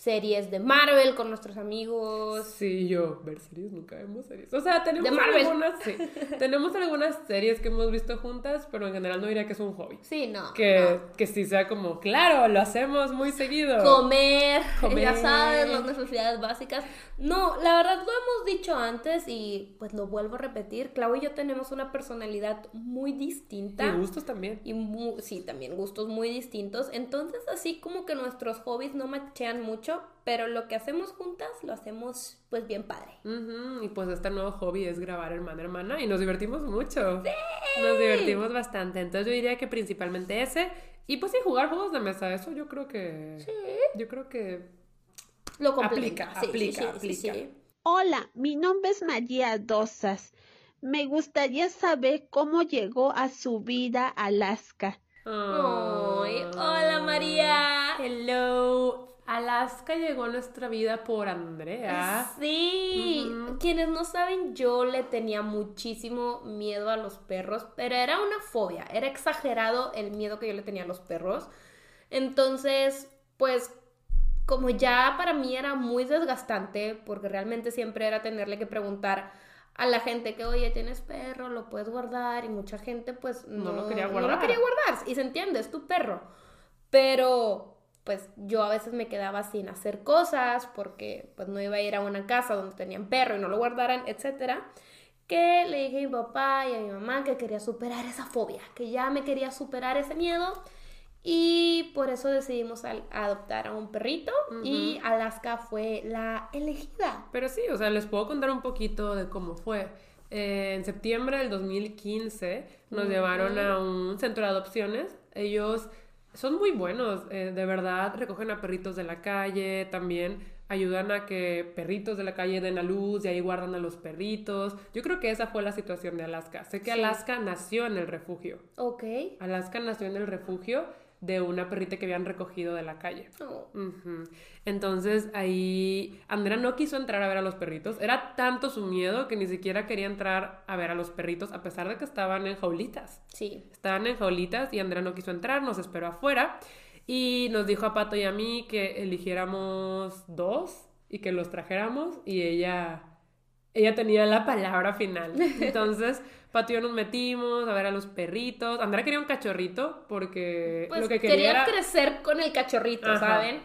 series de Marvel con nuestros amigos. Sí, yo, ver series, nunca vemos series. O sea, tenemos algunas, sí, tenemos algunas series que hemos visto juntas, pero en general no diría que es un hobby. Sí, no. Que, que sí sea como, claro, lo hacemos muy seguido. Comer, Comer. ya sabes, las necesidades básicas. No, la verdad lo hemos dicho antes y pues lo vuelvo a repetir. Clau y yo tenemos una personalidad muy distinta. Y gustos también. Y mu- sí, también gustos muy distintos. Entonces, así como que nuestros hobbies no machean mucho, pero lo que hacemos juntas lo hacemos pues bien padre. Y pues este nuevo hobby es grabar hermana hermana y nos divertimos mucho. Nos divertimos bastante. Entonces yo diría que principalmente ese. Y pues sí, jugar juegos de mesa, eso yo creo que... Yo creo que... Lo complementa. Aplica, Sí, sí, aplica, sí, sí, aplica. sí. Hola, mi nombre es María Dosas. Me gustaría saber cómo llegó a su vida Alaska. Ay, hola María. Hello. Alaska llegó a nuestra vida por Andrea. Sí, quienes no saben, yo le tenía muchísimo miedo a los perros, pero era una fobia, era exagerado el miedo que yo le tenía a los perros. Entonces, pues como ya para mí era muy desgastante, porque realmente siempre era tenerle que preguntar a la gente que, oye, tienes perro, lo puedes guardar, y mucha gente pues No no, lo quería no guardar. lo quería guardar, y se entiende, es tu perro. Pero pues yo a veces me quedaba sin hacer cosas porque pues no iba a ir a una casa donde tenían perro y no lo guardaran, etcétera. Que le dije a mi papá y a mi mamá que quería superar esa fobia, que ya me quería superar ese miedo y por eso decidimos al- adoptar a un perrito y Alaska fue la elegida. Pero sí, o sea, les puedo contar un poquito de cómo fue. Eh, en septiembre del 2015 nos llevaron a un centro de adopciones. Ellos son muy buenos, eh, de verdad, recogen a perritos de la calle, también ayudan a que perritos de la calle den a luz y ahí guardan a los perritos. Yo creo que esa fue la situación de Alaska. Sé que Sí. Alaska nació en el refugio. Ok. Alaska nació en el refugio de una perrita que habían recogido de la calle. Oh. Entonces ahí Andrea no quiso entrar a ver a los perritos. Era tanto su miedo que ni siquiera quería entrar a ver a los perritos a pesar de que estaban en jaulitas. Sí. Estaban en jaulitas y Andrea no quiso entrar, nos esperó afuera y nos dijo a Pato y a mí que eligiéramos dos y que los trajéramos y ella ella tenía la palabra final. Entonces, Yo nos metimos a ver a los perritos. Andrea quería un cachorrito porque Pues lo que quería quería era crecer con el cachorrito, Ajá. ¿saben?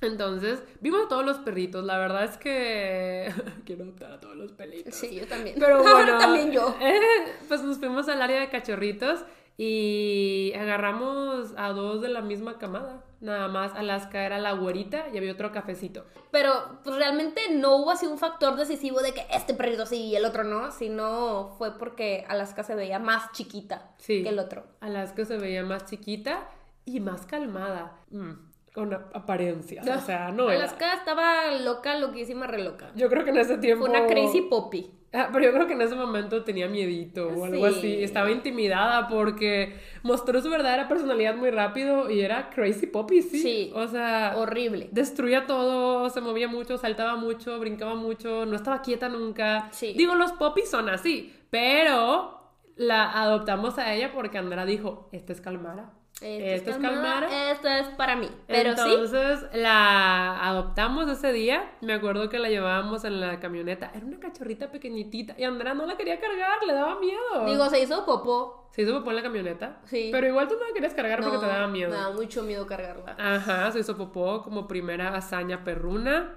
entonces, vimos a todos los perritos. La verdad es que quiero adoptar a todos los pelitos. Sí, yo también. Pero bueno, también yo. eh, pues nos fuimos al área de cachorritos y agarramos a dos de la misma camada. Nada más Alaska era la güerita y había otro cafecito. Pero pues, realmente no hubo así un factor decisivo de que este perrito sí y el otro no, sino fue porque Alaska se veía más chiquita Sí. que el otro. Alaska se veía más chiquita y más calmada. Mm, con a- apariencias. O sea, no era. Alaska estaba loca, loquísima, re loca. Yo creo que en ese tiempo. Fue una crazy poppy. Ah, pero yo creo que en ese momento tenía miedito o algo Sí. así. Estaba intimidada porque mostró su verdadera personalidad muy rápido y era crazy poppy, sí. Sí. O sea, Horrible. destruía todo, se movía mucho, saltaba mucho, brincaba mucho, no estaba quieta nunca. Sí. Digo, los poppies son así, pero la adoptamos a ella porque Andrea dijo, esta es Calmara. Esto es Calmara. Esto es para mí. Pero sí. Entonces la adoptamos ese día. Me acuerdo que la llevábamos en la camioneta. Era una cachorrita pequeñitita. Y Andrea no la quería cargar, le daba miedo. Digo, se hizo popó. Se hizo popó en la camioneta. Sí. Pero igual tú no la querías cargar porque te daba miedo. Me daba mucho miedo cargarla. Ajá, se hizo popó como primera hazaña perruna.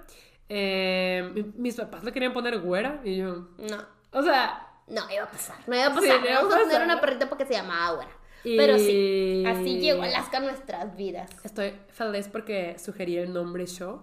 Eh, mi- mis papás le querían poner güera y yo. No. O sea. No iba a pasar. No iba a Sí, pasar. iba a Vamos a tener una perrita porque se llamaba Güera. Y- Pero sí, así llegó Alaska a nuestras vidas. Estoy feliz porque sugerí el nombre Show.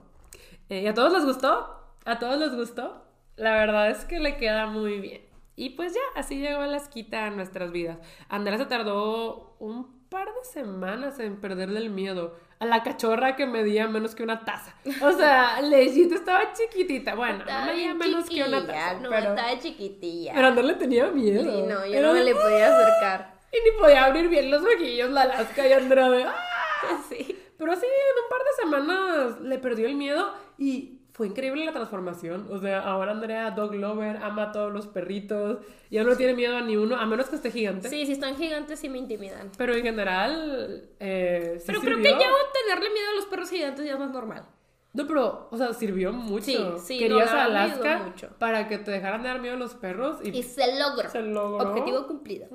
Eh, ¿Y a todos les gustó? ¿A todos les gustó? La verdad es que le queda muy bien. Y pues ya, así llegó Alasquita a nuestras vidas. Andrea se tardó un par de semanas en perderle el miedo a la cachorra que medía menos que una taza. O sea, legit estaba chiquitita. Bueno, no medía menos que una taza. no, pero, estaba chiquitilla. pero Andrea le tenía miedo. Sí, no, yo Era no me le podía acercar. Y ni podía abrir bien los ojillos la Alaska y Andrea de... ¡ah! Sí. Pero sí, en un par de semanas le perdió el miedo y fue increíble la transformación. O sea, ahora Andrea, dog lover, ama a todos los perritos. Ya no le tiene miedo a ni uno, a menos que esté gigante. Sí, si están gigantes sí me intimidan. Pero en general, eh, sí Pero creo sirvió. que ya tenerle miedo a los perros gigantes ya es más normal. No, pero, o sea, sirvió mucho. Sí, sí, Querías no, a Alaska mucho. para que te dejaran de dar miedo los perros y, Y se logró. se logró. Objetivo cumplido.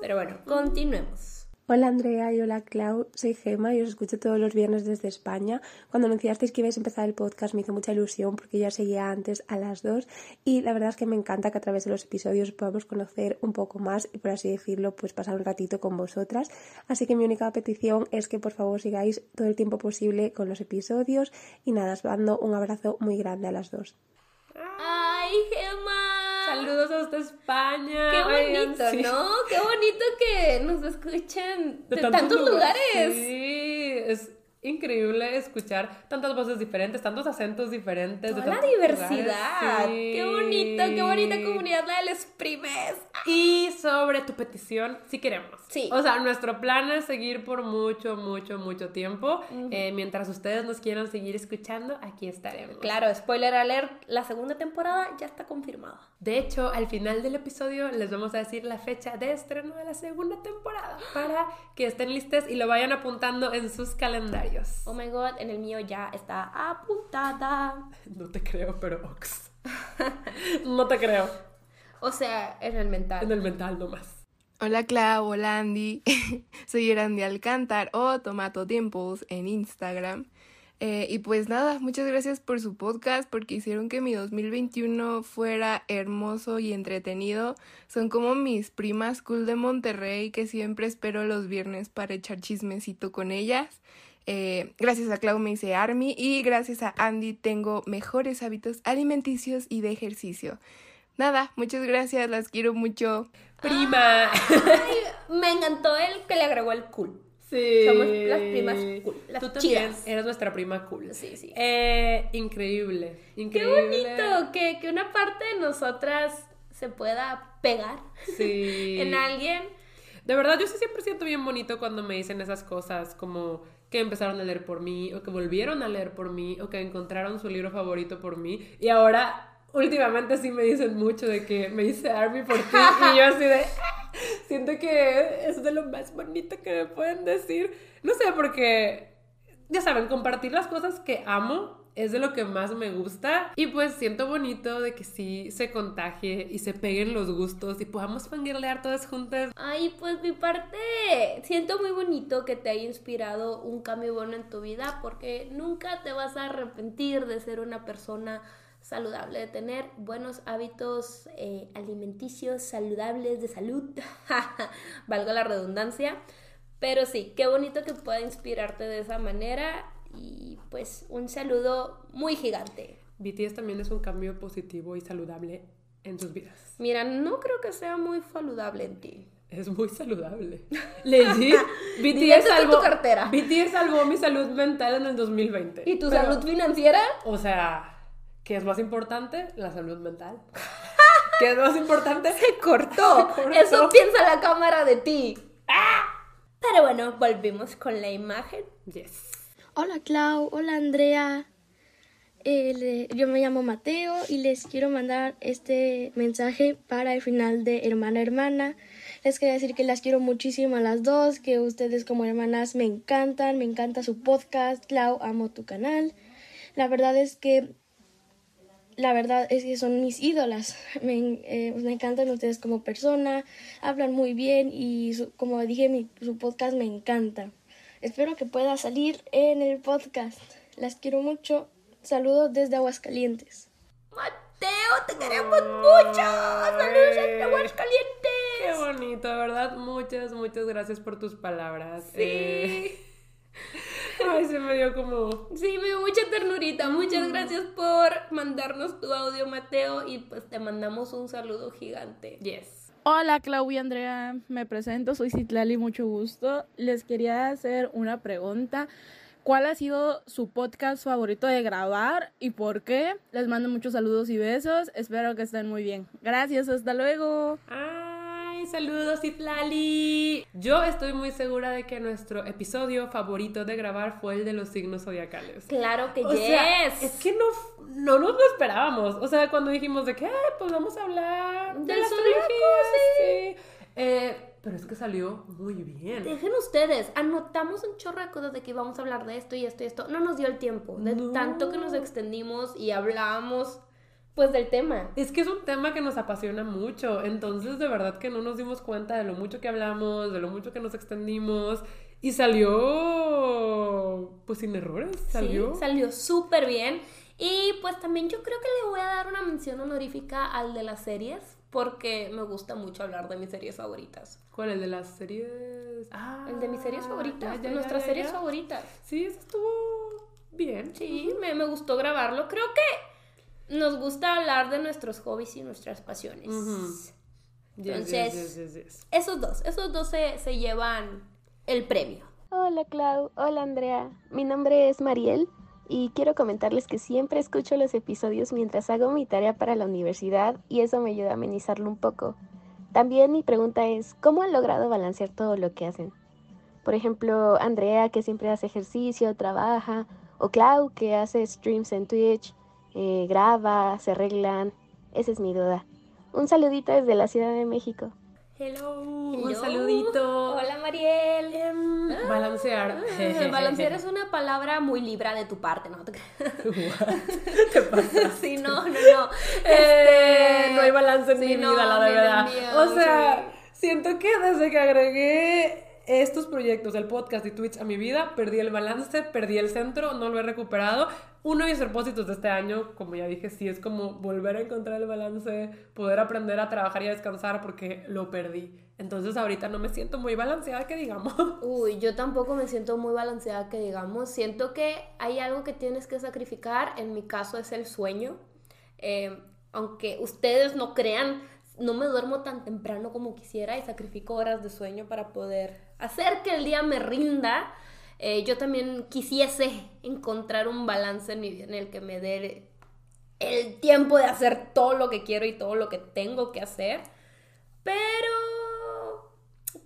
Pero bueno, continuemos. Hola Andrea y hola Clau, soy Gema y os escucho todos los viernes desde España. Cuando anunciasteis que ibais a empezar el podcast me hizo mucha ilusión porque ya seguía antes a las dos y la verdad es que me encanta que a través de los episodios podamos conocer un poco más y por así decirlo pues pasar un ratito con vosotras. Así que mi única petición es que por favor sigáis todo el tiempo posible con los episodios y nada, os mando un abrazo muy grande a las dos. ¡Ay, Gemma! Saludos hasta España. Qué Oigan, bonito, sí. ¿no? Qué bonito que nos escuchen de, de tantos, lugares. Sí, es increíble escuchar tantas voces diferentes, tantos acentos diferentes. de Toda la diversidad. Sí. Qué bonito, qué bonita comunidad la del Exprimes. Y sobre tu petición, sí queremos. Sí. O sea, nuestro plan es seguir por mucho, mucho, mucho tiempo. Eh, mientras ustedes nos quieran seguir escuchando, aquí estaremos. Claro, spoiler alert, la segunda temporada ya está confirmada. De hecho, al final del episodio les vamos a decir la fecha de estreno de la segunda temporada para que estén listos y lo vayan apuntando en sus calendarios. Oh my god, en el mío ya está apuntada. No te creo, pero ox. no te creo. O sea, en el mental. En el mental nomás. Hola Clau, hola Andy. Soy Erandi Alcántar o Tomato Tiempos en Instagram. Eh, y pues nada, muchas gracias por su podcast porque hicieron que mi 2021 fuera hermoso y entretenido. Son como mis primas cool de Monterrey que siempre espero los viernes para echar chismecito con ellas. Eh, gracias a Clau me hice Army y gracias a Andy tengo mejores hábitos alimenticios y de ejercicio. Nada, muchas gracias, las quiero mucho. Prima. Ay, me encantó el que le agregó el cool. Sí. Somos las primas cool, las Tú también chidas. eres nuestra prima cool. Sí, sí. Eh, increíble. Qué Increíble. bonito que, que una parte de nosotras se pueda pegar Sí. en alguien. De verdad, yo sí siempre siento bien bonito cuando me dicen esas cosas, como que empezaron a leer por mí, o que volvieron a leer por mí, o que encontraron su libro favorito por mí. Y ahora, últimamente sí me dicen mucho de que me hice Army por ti, y yo así de... Siento que es de lo más bonito que me pueden decir. No sé, porque, ya saben, compartir las cosas que amo es de lo que más me gusta. Y pues siento bonito de que sí se contagie y se peguen los gustos y podamos fangirlear todas juntas. Ay, pues mi parte, siento muy bonito que te haya inspirado un cambio bueno en tu vida porque nunca te vas a arrepentir de ser una persona saludable, de tener buenos hábitos eh, alimenticios, saludables, de salud, valga la redundancia. Pero sí, qué bonito que pueda inspirarte de esa manera y pues un saludo muy gigante. BTS también es un cambio positivo y saludable en tus vidas. Mira, no creo que sea muy saludable en ti. Es muy saludable. Legit, BTS salvó, tu cartera. BTS salvó mi salud mental en el 2020. ¿Y tu Pero, salud financiera? O sea, ¿qué es más importante? La salud mental. ¿Qué es más importante? Se cortó. Se cortó. Eso piensa la cámara de ti. Pero bueno, volvimos con la imagen. Yes. Hola Clau, hola Andrea. Eh, yo me llamo Mateo y les quiero mandar este mensaje para el final de Hermana Hermana. Les quería decir que las quiero muchísimo a las dos, que ustedes como hermanas me encantan, me encanta su podcast, Clau, amo tu canal. La verdad es que la verdad es que son mis ídolas. Me, eh, me encantan ustedes como persona, hablan muy bien y como dije, mi, su podcast me encanta. Espero que pueda salir en el podcast. Las quiero mucho. Saludos desde Aguascalientes. Mateo, te queremos mucho. Saludos desde Aguascalientes. Qué bonito, de verdad. Muchas, muchas gracias por tus palabras. Sí. Eh, Ay, se me dio como. Sí, me dio mucha ternurita. Muchas gracias por mandarnos tu audio, Mateo. Y pues te mandamos un saludo gigante. Yes. Hola Claudia Andrea, me presento, soy Citlali, mucho gusto. Les quería hacer una pregunta. ¿Cuál ha sido su podcast favorito de grabar y por qué? Les mando muchos saludos y besos. Espero que estén muy bien. Gracias, hasta luego. Saludos, Itlali. Yo estoy muy segura de que nuestro episodio favorito de grabar fue el de los signos zodiacales. Claro que O sea, yes. es que no, no nos lo esperábamos. O sea, cuando dijimos de que, "Ay, pues vamos a hablar de la zodiaco, astrología", sí. Eh, pero es que salió muy bien. Dejen ustedes, anotamos un chorro de cosas de que íbamos a hablar de esto y esto y esto. No nos dio el tiempo, de No. tanto que nos extendimos y hablábamos, pues, del tema. Es que es un tema que nos apasiona mucho, entonces de verdad que no nos dimos cuenta de lo mucho que hablamos, de lo mucho que nos extendimos y salió pues sin errores, salió. Sí, salió súper bien. Y pues también yo creo que le voy a dar una mención honorífica al de las series, porque me gusta mucho hablar de mis series favoritas. ¿Cuál el de las series? Ah, El de mis series favoritas, ya, de ya, nuestras ya, series favoritas. Sí, eso estuvo bien. Sí, me, me gustó grabarlo. Creo que nos gusta hablar de nuestros hobbies y nuestras pasiones. Ujú. Yes, yes, Entonces, yes, yes, yes. esos dos, esos dos se, se llevan el premio. Hola Clau, hola Andrea, mi nombre es Mariel y quiero comentarles que siempre escucho los episodios mientras hago mi tarea para la universidad y eso me ayuda a amenizarlo un poco. También mi pregunta es, ¿cómo han logrado balancear todo lo que hacen? Por ejemplo, Andrea que siempre hace ejercicio, trabaja, o Clau que hace streams en Twitch, eh, graba, se arreglan. Esa es mi duda. Un saludito desde la Ciudad de México. Hello. Un saludito. Hola, Mariel. Ah. Balancear. Balancear es una palabra muy libra de tu parte, ¿no? ¿Te ¿Qué pasa? Sí, no, no, no. Eh, Este, no hay balance en sí, mi no, vida, la en el verdad. mío, o sea, sí. siento que desde que agregué estos proyectos, el podcast y Twitch a mi vida, perdí el balance, perdí el centro, no lo he recuperado. Uno de mis propósitos de este año, como ya dije, sí es como volver a encontrar el balance, poder aprender a trabajar y a descansar porque lo perdí. Entonces ahorita no me siento muy balanceada, que digamos. Uy, yo tampoco me siento muy balanceada que digamos. Siento que hay algo que tienes que sacrificar. En mi caso es el sueño. Eh, aunque ustedes no crean, no me duermo tan temprano como quisiera y sacrifico horas de sueño para poder hacer que el día me rinda. Eh, yo también quisiese encontrar un balance en mi vida en el que me dé el tiempo de hacer todo lo que quiero y todo lo que tengo que hacer. Pero,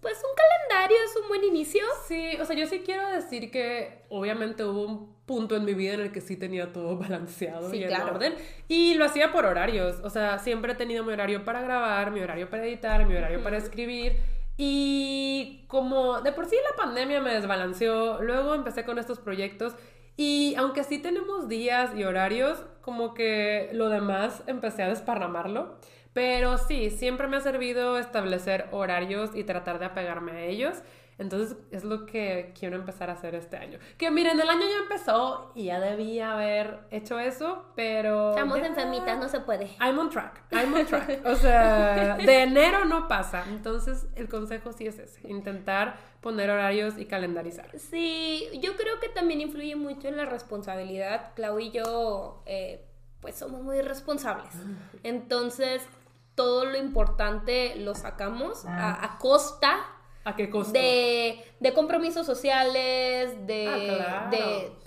pues un calendario es un buen inicio. Sí, o sea, yo sí quiero decir que obviamente hubo un punto en mi vida en el que sí tenía todo balanceado Sí, y en claro. orden. Y lo hacía por horarios. O sea, siempre he tenido mi horario para grabar, mi horario para editar, mi horario para escribir. Y como de por sí la pandemia me desbalanceó, luego empecé con estos proyectos. Y aunque sí tenemos días y horarios, como que lo demás empecé a desparramarlo. Pero sí, siempre me ha servido establecer horarios y tratar de apegarme a ellos. Entonces es lo que quiero empezar a hacer este año. Que miren, el año ya empezó y ya debía haber hecho eso, pero... Estamos ya- enfermitas, no se puede. I'm on track, I'm on track. O sea, de enero no pasa. Entonces el consejo sí es ese, intentar poner horarios y calendarizar. Sí, yo creo que también influye mucho en la responsabilidad. Clau y yo, eh, pues somos muy responsables. Entonces, todo lo importante lo sacamos a, a costa ¿A qué costo? de, de compromisos sociales, de, Ah, claro.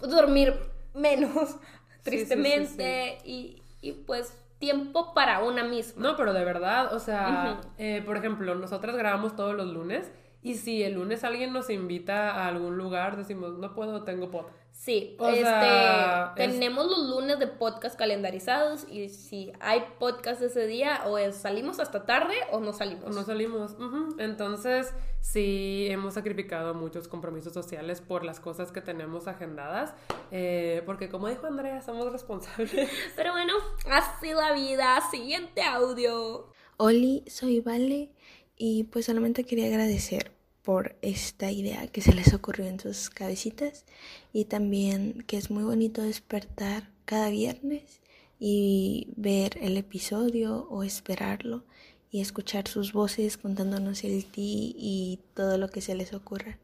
de dormir menos, sí, tristemente, Y, y pues tiempo para una misma. No, pero de verdad, o sea, eh, por ejemplo, nosotras grabamos todos los lunes y si el lunes alguien nos invita a algún lugar, decimos, no puedo, tengo pod. Sí, O este, sea, es- tenemos los lunes de podcast calendarizados y si hay podcast ese día o es salimos hasta tarde o no salimos. O no salimos. Entonces, sí, hemos sacrificado muchos compromisos sociales por las cosas que tenemos agendadas. eh, porque, como dijo Andrea, somos responsables. Pero bueno, así la vida. Siguiente audio. Oli, soy Vale y pues solamente quería agradecer por esta idea que se les ocurrió en sus cabecitas y también que es muy bonito despertar cada viernes y ver el episodio o esperarlo y escuchar sus voces contándonos el ti y todo lo que se les ocurra.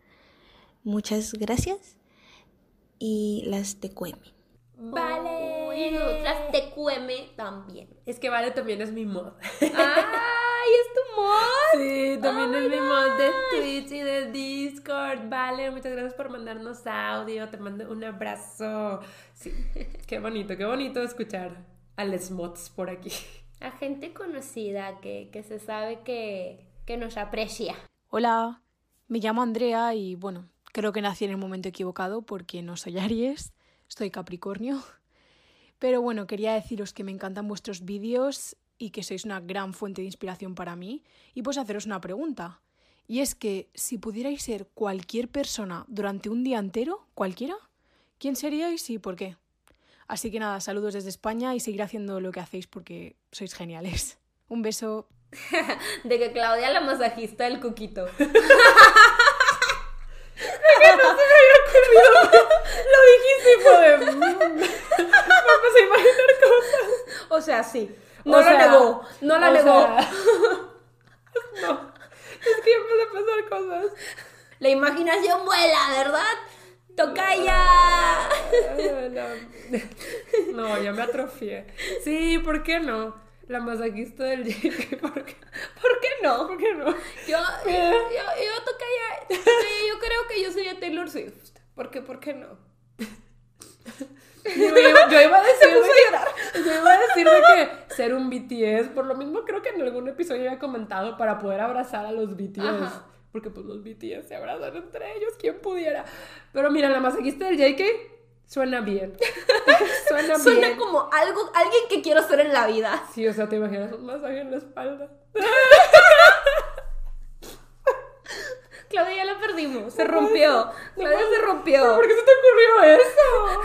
Muchas gracias y las te cueme. Vale. Y nosotras TQM también. Es que Vale también es mi mod. ¡Ay, es tu mod! Sí, también Oh es my mi mod de. Twitch y de Discord. Vale, muchas gracias por mandarnos audio. Te mando un abrazo. Sí, qué bonito, qué bonito escuchar a les mods por aquí. A gente conocida que, que se sabe que, que nos aprecia. Hola, me llamo Andrea y bueno, creo que nací en el momento equivocado porque no soy Aries, soy Capricornio. Pero bueno, quería deciros que me encantan vuestros vídeos y que sois una gran fuente de inspiración para mí y pues haceros una pregunta. Y es que si pudierais ser cualquier persona durante un día entero, cualquiera, ¿quién seríais y por qué? Así que nada, saludos desde España y seguir haciendo lo que hacéis porque sois geniales. Un beso. De que Claudia la masajista del coquito. que no se me había ocurrido. Lo dijiste de... mm. Me empecé a imaginar cosas. O sea, sí. No O la sea, negó. No la negó. sea, no. Es que empecé a pensar cosas. La imaginación vuela, ¿verdad? ¡Tocaya! No, no, ya me atrofié. Sí, ¿por qué no? La masajista del JK, ¿por qué? ¿Por qué no? ¿Por qué no? Yo, yo, yo, yo tocaya. sí, yo creo que yo sería Taylor Swift. ¿Por qué? ¿Por qué no? Yo iba, yo iba a decir de yo iba a decir de que ser un BTS, por lo mismo creo que en algún episodio había comentado para poder abrazar a los BTS. Ajá. Porque pues los BTS se abrazan entre ellos, quien pudiera. Pero mira, la masajista del JK suena bien. suena, Suena bien. como algo, alguien que quiero ser en la vida. Sí, o sea, te imaginas un masaje en la espalda. Claudia ya la perdimos. Se rompió. Claudia se rompió. ¿Pero ¿Por qué se te ocurrió eso?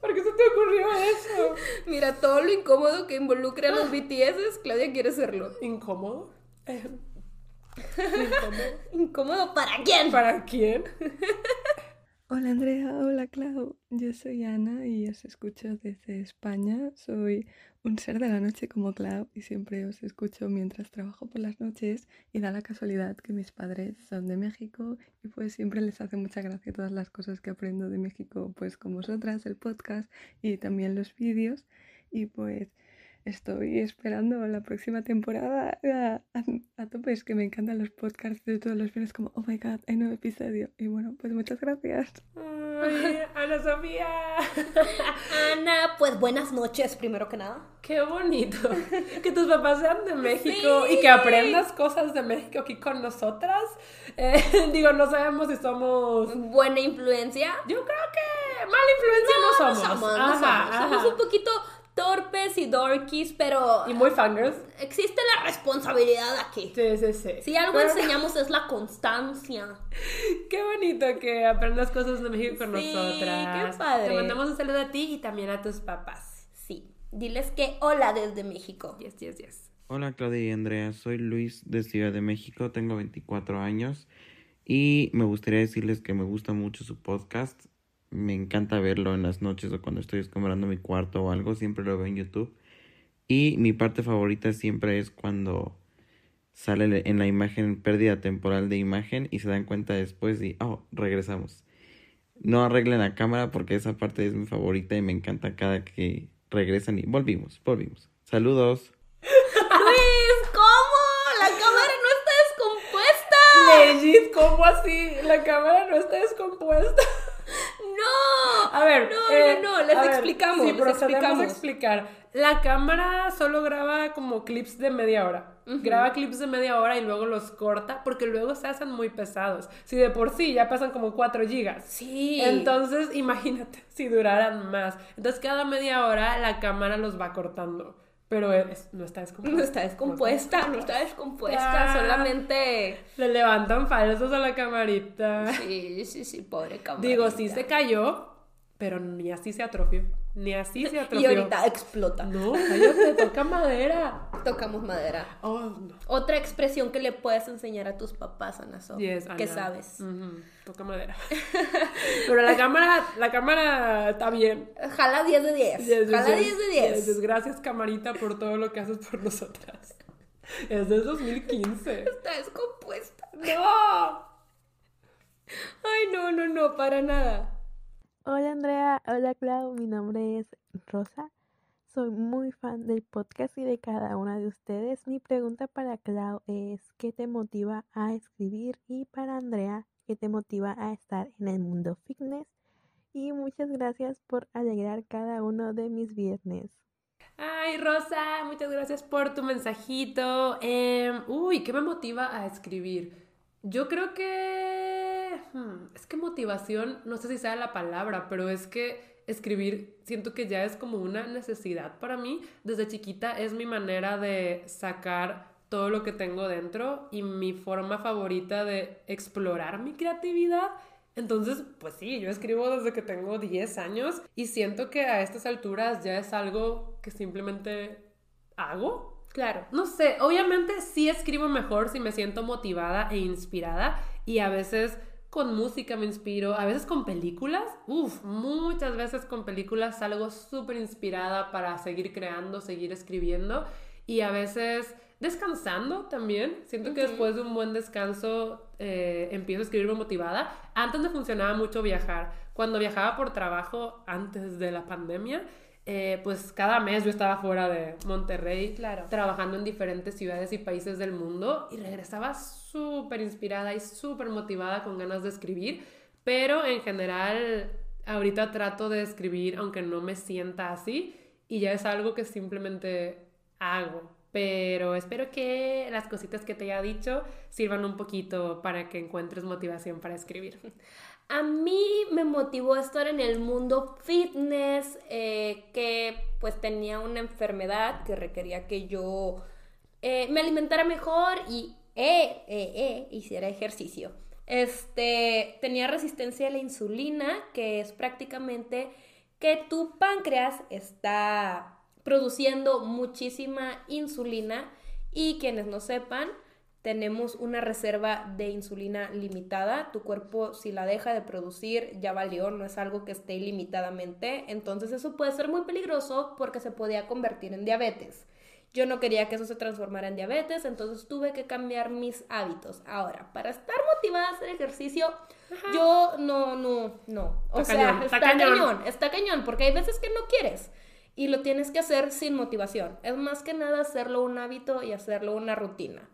¿Por qué se te ocurrió eso? Mira, todo lo incómodo que involucra a los BTS, Claudia quiere serlo. ¿Incómodo? Eh, ¿Incómodo? ¿Incómodo para quién? ¿Para quién? Hola Andrea, hola Clau, yo soy Ana y os escucho desde España. Soy un ser de la noche como Clau y siempre os escucho mientras trabajo por las noches y da la casualidad que mis padres son de México y pues siempre les hace mucha gracia todas las cosas que aprendo de México pues con vosotras, el podcast y también los vídeos. Y pues estoy esperando la próxima temporada a, a, a tope. Es que me encantan los podcasts de todos los viernes como, oh my god, hay nuevo episodio. Y bueno, pues muchas gracias. Ay, Ana Sofía. Ana, pues buenas noches, primero que nada. Qué bonito. Que tus papás sean de México y que aprendas cosas de México aquí con nosotras. Eh, digo, no sabemos si somos. Buena influencia. Yo creo que mala influencia no, somos. no Ajá, somos. ajá. Somos un poquito torpes y dorkies, pero Y muy fangirls. existe la responsabilidad aquí. Sí, sí, sí. Si algo Pero- enseñamos es la constancia. Qué bonito que aprendas cosas de México con Sí, nosotras. qué padre. Te mandamos un saludo a ti y también a tus papás. Sí. Diles que hola desde México. Yes, yes, yes. Hola Claudia y Andrea, soy Luis de Ciudad de México, tengo 24 años y me gustaría decirles que me gusta mucho su podcast. Me encanta verlo en las noches o cuando estoy escombrando mi cuarto o algo, siempre lo veo en YouTube. Y mi parte favorita siempre es cuando sale en la imagen pérdida temporal de imagen y se dan cuenta después y, oh, regresamos. No arreglen la cámara porque esa parte es mi favorita y me encanta cada que regresan y volvimos, volvimos. Saludos. Luis, ¿cómo? La cámara no está descompuesta. Legit, ¿cómo así? La cámara no está descompuesta. No. A ver. No, eh, no, no, les ver, explicamos, Sí, les explicamos. explicar. La cámara solo graba como clips de media hora. Graba clips de media hora y luego los corta porque luego se hacen muy pesados. Si de por sí ya pasan como 4 gigas. Sí. Entonces, imagínate si duraran más. Entonces, cada media hora la cámara los va cortando. Pero es- no está descompuesta. No está descompuesta, no está descompuesta, Ah. solamente... Le levantan falsos a la camarita. Sí, sí, sí, pobre camarita. Digo, sí se cayó, pero ni así se atrofió. Ni así se Y atrofió. ahorita explota. No, cállate, toca madera. Tocamos madera. Oh, no. Otra expresión que le puedes enseñar a tus papás, Ana So. Yes, que Ana. sabes. Toca madera. Pero la cámara, la cámara está bien. Jala 10 de 10. Yes, Jala yes. 10 de 10. Yes, yes. Gracias, camarita, por todo lo que haces por nosotras. Es del 2015. Está descompuesta. ¡No! Ay, no, no, no, para nada. Hola Andrea, hola Clau, mi nombre es Rosa. Soy muy fan del podcast y de cada una de ustedes. Mi pregunta para Clau es, ¿qué te motiva a escribir? Y para Andrea, ¿qué te motiva a estar en el mundo fitness? Y muchas gracias por alegrar cada uno de mis viernes. Ay, Rosa, muchas gracias por tu mensajito. Em, uy, ¿qué me motiva a escribir? Yo creo que... hmm, es que motivación, no sé si sea la palabra, pero es que escribir siento que ya es como una necesidad para mí. Desde chiquita es mi manera de sacar todo lo que tengo dentro y mi forma favorita de explorar mi creatividad. Entonces, pues sí, yo escribo desde que tengo 10 años y siento que a estas alturas ya es algo que simplemente hago. Claro. No sé, obviamente sí escribo mejor si me siento motivada e inspirada y a veces con música me inspiro, a veces con películas, uff, muchas veces con películas salgo súper inspirada para seguir creando, seguir escribiendo y a veces descansando también. Siento que después de un buen descanso eh, empiezo a escribirme motivada. Antes me funcionaba mucho viajar. Cuando viajaba por trabajo antes de la pandemia, eh, pues cada mes yo estaba fuera de Monterrey, Claro. trabajando en diferentes ciudades y países del mundo y regresaba súper inspirada y súper motivada con ganas de escribir, pero en general ahorita trato de escribir aunque no me sienta así y ya es algo que simplemente hago. Pero espero que las cositas que te haya dicho sirvan un poquito para que encuentres motivación para escribir. A mí me motivó estar en el mundo fitness, eh, que pues tenía una enfermedad que requería que yo eh, me alimentara mejor y eh, eh, hiciera ejercicio. Este, tenía resistencia a la insulina, que es prácticamente que tu páncreas está produciendo muchísima insulina y quienes no sepan, tenemos una reserva de insulina limitada. Tu cuerpo, si la deja de producir, ya valió, no es algo que esté ilimitadamente. Entonces eso puede ser muy peligroso porque se podía convertir en diabetes. Yo no quería que eso se transformara en diabetes, entonces tuve que cambiar mis hábitos. Ahora, para estar motivada a hacer ejercicio, yo no, no, no. O Está sea, cañón, está, está cañón. cañón. está cañón, porque hay veces que no quieres y lo tienes que hacer sin motivación. Es más que nada hacerlo un hábito y hacerlo una rutina.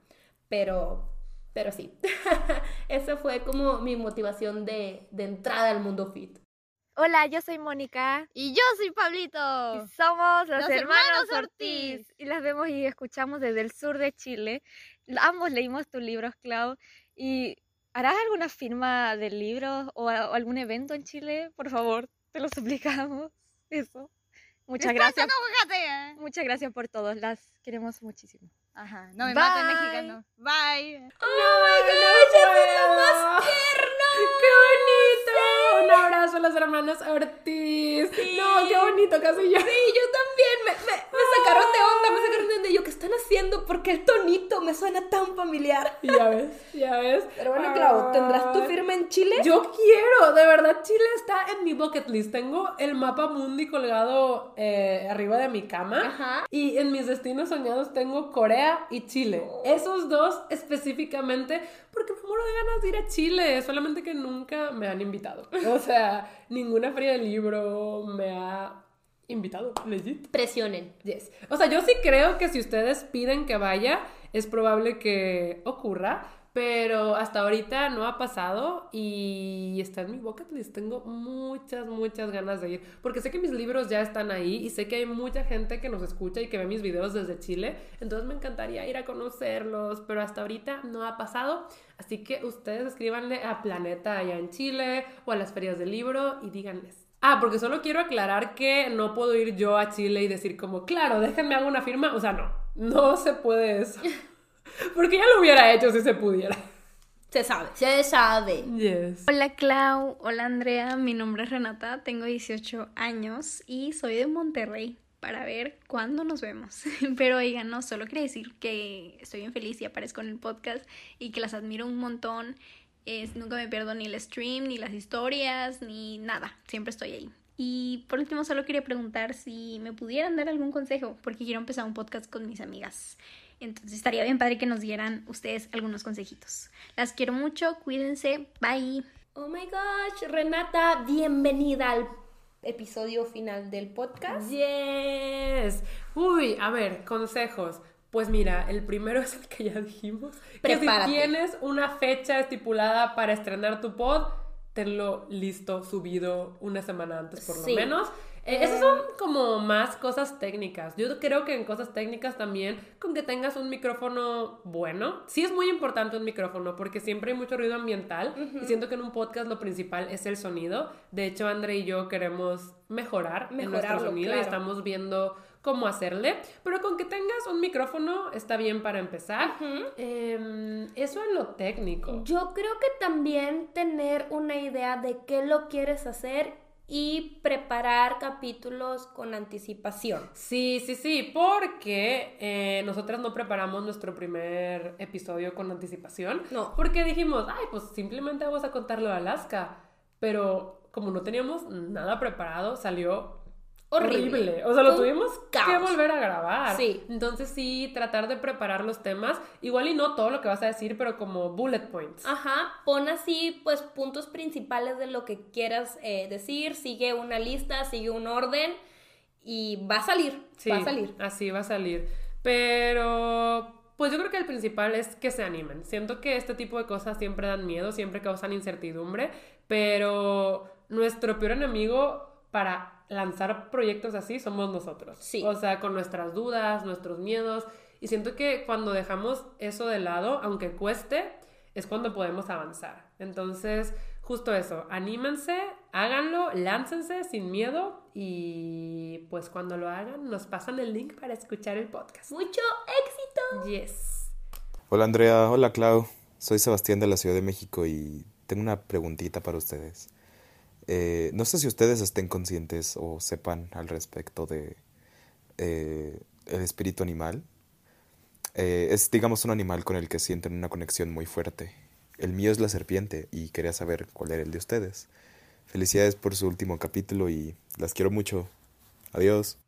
Pero, pero sí, esa fue como mi motivación de, de entrada al mundo fit. Hola, yo soy Mónica. Y yo soy Pablito. Y somos los, Los hermanos, hermanos Ortiz. Ortiz. Y las vemos y escuchamos desde el sur de Chile. Ambos leímos tus libros, Clau. ¿Y harás alguna firma del libro o, o algún evento en Chile? Por favor, te lo suplicamos. Eso. Muchas gracias. cójate. Muchas gracias por todo. Las queremos muchísimo. Ajá, no me Bye. maten mexicano. Bye. ¡Oh, my ¡Qué bonito! Un abrazo a las hermanas Ortiz. No, qué bonito, casi yo. Sí, yo también. Me, me- me sacaron de onda, me sacaron de onda. Y Yo, ¿qué están haciendo? Porque el tonito me suena tan familiar. Ya ves, ya ves. Pero bueno, Clau, ¿tendrás tu Ay. firma en Chile? Yo quiero, de verdad, Chile está en mi bucket list. Tengo el mapa mundi colgado eh, arriba de mi cama. Ajá. Y en mis destinos soñados tengo Corea y Chile. Esos dos específicamente, porque me muero de ganas de ir a Chile. Solamente que nunca me han invitado. O sea, ninguna feria del libro me ha invitado, legit. Presionen. Yes. O sea, yo sí creo que si ustedes piden que vaya, es probable que ocurra, pero hasta ahorita no ha pasado y está en mi bucket list. Tengo muchas, muchas ganas de ir, porque sé que mis libros ya están ahí y sé que hay mucha gente que nos escucha y que ve mis videos desde Chile, entonces me encantaría ir a conocerlos, pero hasta ahorita no ha pasado. Así que ustedes escríbanle a Planeta allá en Chile o a las ferias del libro y díganles. Ah, porque solo quiero aclarar que no puedo ir yo a Chile y decir como, claro, déjenme hago una firma. O sea, no, no se puede eso. Porque ya lo hubiera hecho si se pudiera. Se sabe, se sabe. Yes. Hola Clau, hola Andrea, mi nombre es Renata, tengo 18 años y soy de Monterrey para ver cuándo nos vemos. Pero oigan, no, solo quería decir que estoy bien feliz y aparezco en el podcast y que las admiro un montón. Es, nunca me pierdo ni el stream, ni las historias, ni nada. Siempre estoy ahí. Y por último, solo quería preguntar si me pudieran dar algún consejo, porque quiero empezar un podcast con mis amigas. Entonces estaría bien padre que nos dieran ustedes algunos consejitos. Las quiero mucho, cuídense, bye. Oh my gosh, Renata, bienvenida al episodio final del podcast. Yes. Uy, a ver, consejos. Pues mira, el primero es el que ya dijimos. Que si tienes una fecha estipulada para estrenar tu pod, tenlo listo, subido una semana antes por lo Sí. menos. Eh, esas son como más cosas técnicas. Yo creo que en cosas técnicas también, con que tengas un micrófono bueno. Sí es muy importante un micrófono porque siempre hay mucho ruido ambiental y siento que en un podcast lo principal es el sonido. De hecho, André y yo queremos mejorar en nuestro sonido y estamos viendo cómo hacerle. Pero con que tengas un micrófono está bien para empezar. Em, eso es lo técnico. Yo creo que también tener una idea de qué lo quieres hacer y preparar capítulos con anticipación. Sí, sí, sí, porque eh, nosotras no preparamos nuestro primer episodio con anticipación. No. Porque dijimos, ay, pues simplemente vamos a contarlo de Alaska. Pero como no teníamos nada preparado, salió Horrible. horrible. O sea, lo tuvimos que caos. volver a grabar. Sí. Entonces sí, tratar de preparar los temas. Igual y no todo lo que vas a decir, pero como bullet points. Ajá, pon así pues puntos principales de lo que quieras eh, decir, sigue una lista, sigue un orden y va a salir, Sí, va a salir. Así va a salir. Pero, pues yo creo que el principal es que se animen. Siento que este tipo de cosas siempre dan miedo, siempre causan incertidumbre, pero nuestro peor enemigo para lanzar proyectos así somos nosotros. Sí. O sea, con nuestras dudas, nuestros miedos. Y siento que cuando dejamos eso de lado, aunque cueste, es cuando podemos avanzar. Entonces, justo eso, anímense, háganlo, láncense sin miedo y pues cuando lo hagan nos pasan el link para escuchar el podcast. Mucho éxito. Yes. Hola Andrea, hola Clau. Soy Sebastián de la Ciudad de México y tengo una preguntita para ustedes. Eh, no sé si ustedes estén conscientes o sepan al respecto de eh, el espíritu animal. Eh, es, digamos, un animal con el que sienten una conexión muy fuerte. El mío es la serpiente y quería saber cuál era el de ustedes. Felicidades por su último capítulo y las quiero mucho. Adiós.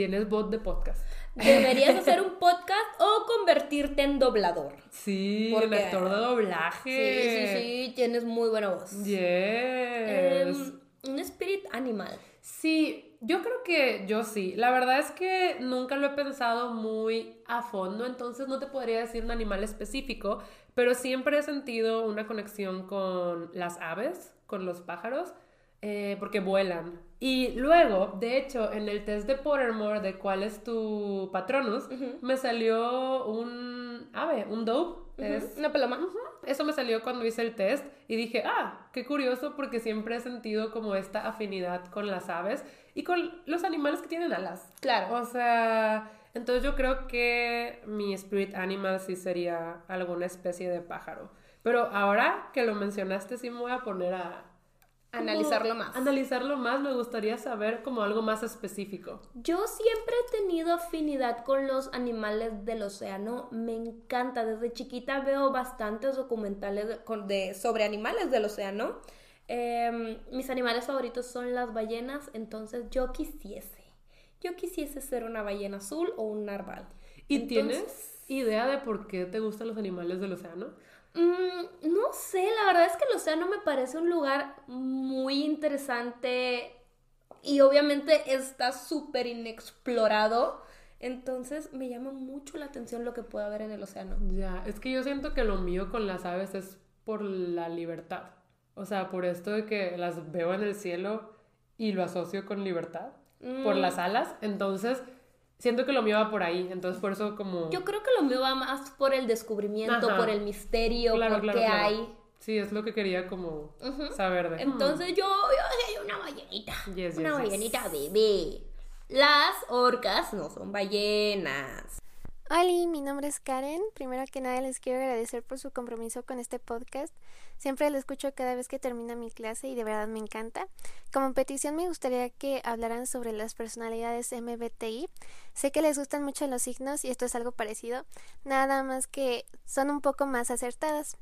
Tienes bot de podcast. Deberías hacer un podcast o convertirte en doblador. Sí, Porque- el actor de doblaje. Sí, sí, sí, tienes muy buena voz. Yes. Em, un spirit animal. Sí, yo creo que yo sí. La verdad es que nunca lo he pensado muy a fondo, entonces no te podría decir un animal específico, pero siempre he sentido una conexión con las aves, con los pájaros, eh, porque vuelan. Y luego, de hecho, en el test de Pottermore de cuál es tu patronus, me salió un ave, un dove. Es Una paloma. Ujú. Eso me salió cuando hice el test y dije, ah, qué curioso porque siempre he sentido como esta afinidad con las aves y con los animales que tienen alas. Claro. O sea, entonces yo creo que mi spirit animal sí sería alguna especie de pájaro. Pero ahora que lo mencionaste, sí me voy a poner a... Analizarlo más. Analizarlo más, me gustaría saber como algo más específico. Yo siempre he tenido afinidad con los animales del océano. Me encanta. Desde chiquita veo bastantes documentales de, con- de- sobre animales del océano. Em, mis animales favoritos son las ballenas. Entonces yo quisiese. Yo quisiese ser una ballena azul o un narval. ¿Y Entonces- tienes idea de por qué te gustan los animales del océano? Mm, no sé, la verdad es que el océano me parece un lugar muy interesante y obviamente está súper inexplorado. Entonces me llama mucho la atención lo que puede haber en el océano. Ya, es que yo siento que lo mío con las aves es por la libertad. O sea, por esto de que las veo en el cielo y lo asocio con libertad, por Mm. las alas. Entonces, siento que lo mío va por ahí. Entonces, por eso como... Yo creo que lo mío va más por el descubrimiento, Ajá. por el misterio, Claro, por claro, qué claro. hay. Sí, es lo que quería como saber de... Entonces yo, yo soy una ballenita. Yes, una yes, yes. ballenita bebé. Las orcas no son ballenas. Hola, mi nombre es Karen. Primero que nada les quiero agradecer por su compromiso con este podcast. Siempre lo escucho cada vez que termina mi clase y de verdad me encanta. Como petición me gustaría que hablaran sobre las personalidades MBTI. Sé que les gustan mucho los signos y esto es algo parecido, nada más que son un poco más acertadas.